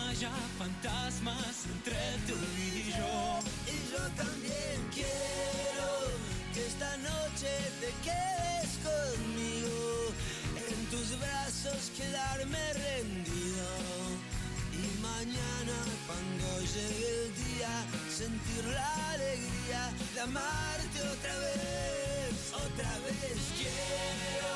haya fantasmas entre tú y yo. Y yo también quiero que esta noche te quedes conmigo, en tus brazos quedarme rendido. Y mañana cuando llegue el día, sentir la alegría de amarte otra vez, otra vez quiero.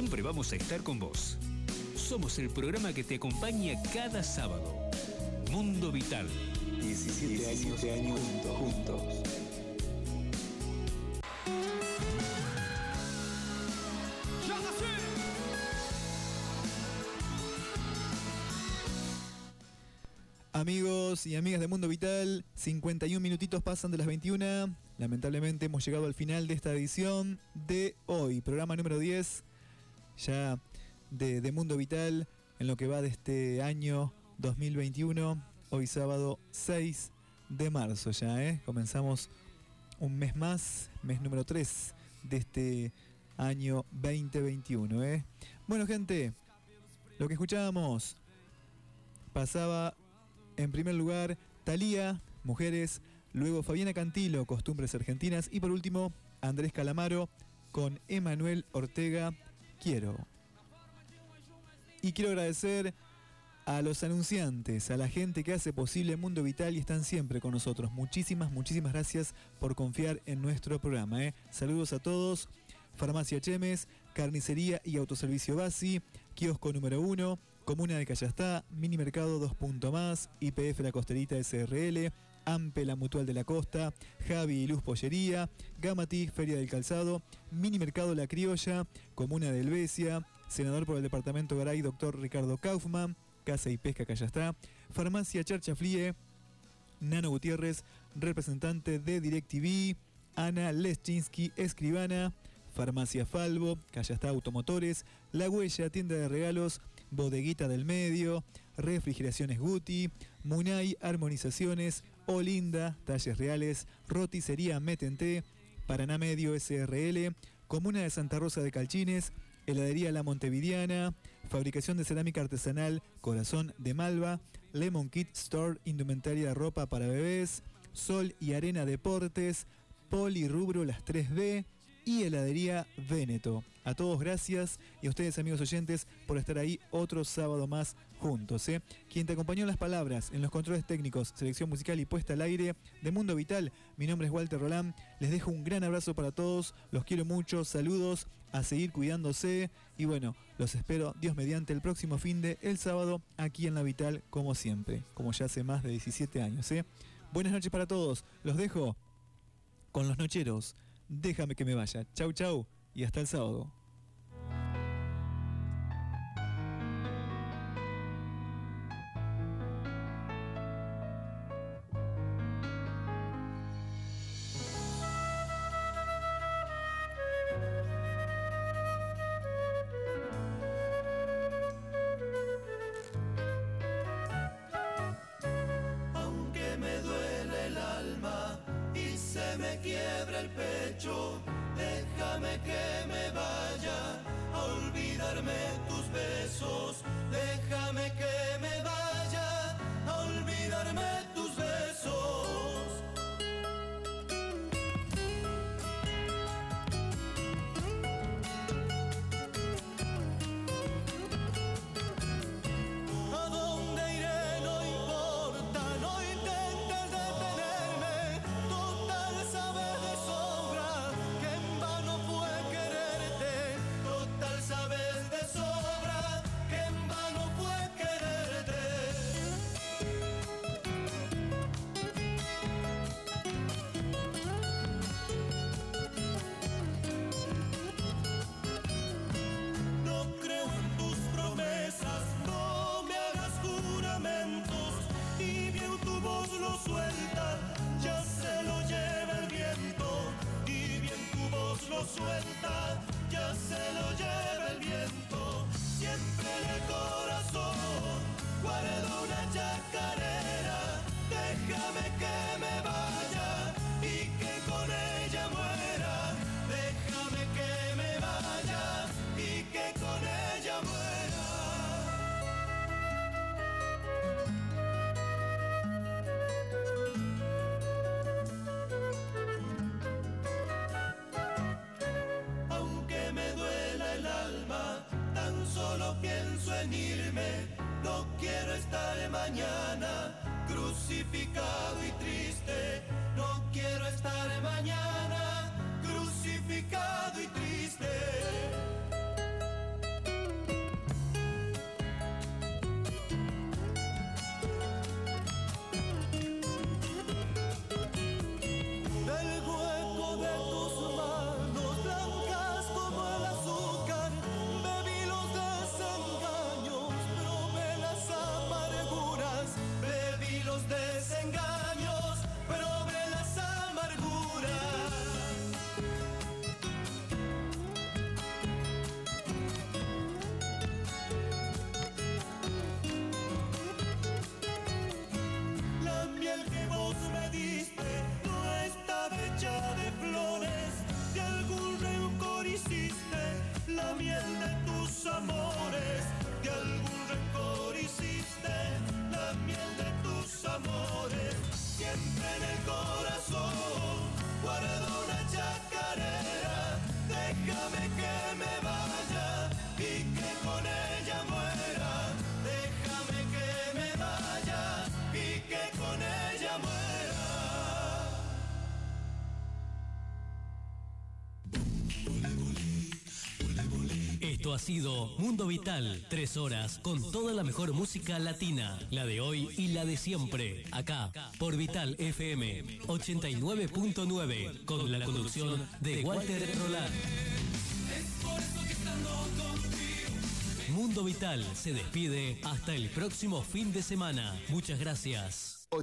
Siempre vamos a estar con vos. Somos el programa que te acompaña cada sábado. Mundo Vital. 17 años de año juntos. juntos. Amigos y amigas de Mundo Vital, 51 minutitos pasan de las 21. Lamentablemente hemos llegado al final de esta edición de hoy, programa número 10, ya de, Mundo Vital, en lo que va de este año 2021, hoy sábado 6 de marzo ya, ¿eh? Comenzamos un mes más, mes número 3 de este año 2021, ¿eh? Bueno gente, lo que escuchábamos pasaba en primer lugar, Thalía, Mujeres, luego Fabiana Cantilo, Costumbres Argentinas y por último, Andrés Calamaro con Emanuel Ortega, Quiero. Y quiero agradecer a los anunciantes, a la gente que hace posible Mundo Vital y están siempre con nosotros. Muchísimas, muchísimas gracias por confiar en nuestro programa. ¿eh? Saludos a todos. Farmacia Chemes, Carnicería y Autoservicio Basi, Kiosco número 1, Comuna de Callastá, Mini Mercado 2 Punto Más, IPF La Costerita SRL, AMPE La Mutual de la Costa, Javi y Luz Pollería, Gamati Feria del Calzado, Mini Mercado La Criolla, Comuna de Helvecia, Senador por el Departamento Garay, Doctor Ricardo Kaufman, Casa y Pesca Callastá, Farmacia Charcha Flie, Nano Gutiérrez, representante de DirecTV, Ana Leschinski, escribana, Farmacia Falvo, Calle está Automotores, La Huella, tienda de regalos, Bodeguita del Medio, Refrigeraciones Guti, Munay Armonizaciones, Olinda, Talles Reales, Roticería Metente, Paraná Medio SRL, Comuna de Santa Rosa de Calchines, Heladería La Montevidiana, Fabricación de Cerámica Artesanal Corazón de Malva, Lemon Kit Store, Indumentaria Ropa para Bebés, Sol y Arena Deportes, Poli Rubro Las 3B y Heladería Veneto. A todos gracias y a ustedes amigos oyentes por estar ahí otro sábado más juntos. ¿eh? Quien te acompañó en las palabras, en los controles técnicos, selección musical y puesta al aire de Mundo Vital, mi nombre es Walter Roland, les dejo un gran abrazo para todos, los quiero mucho, saludos, a seguir cuidándose y bueno, los espero Dios mediante el próximo fin de el sábado aquí en La Vital como siempre, como ya hace más de 17 años. ¿eh? Buenas noches para todos, los dejo con los nocheros. Déjame que me vaya. Chau, chau y hasta el sábado. Ha sido Mundo Vital, tres horas con toda la mejor música latina, la de hoy y la de siempre, acá por Vital FM 89.9 con la conducción de Walter Roland. Mundo Vital se despide hasta el próximo fin de semana. Muchas gracias.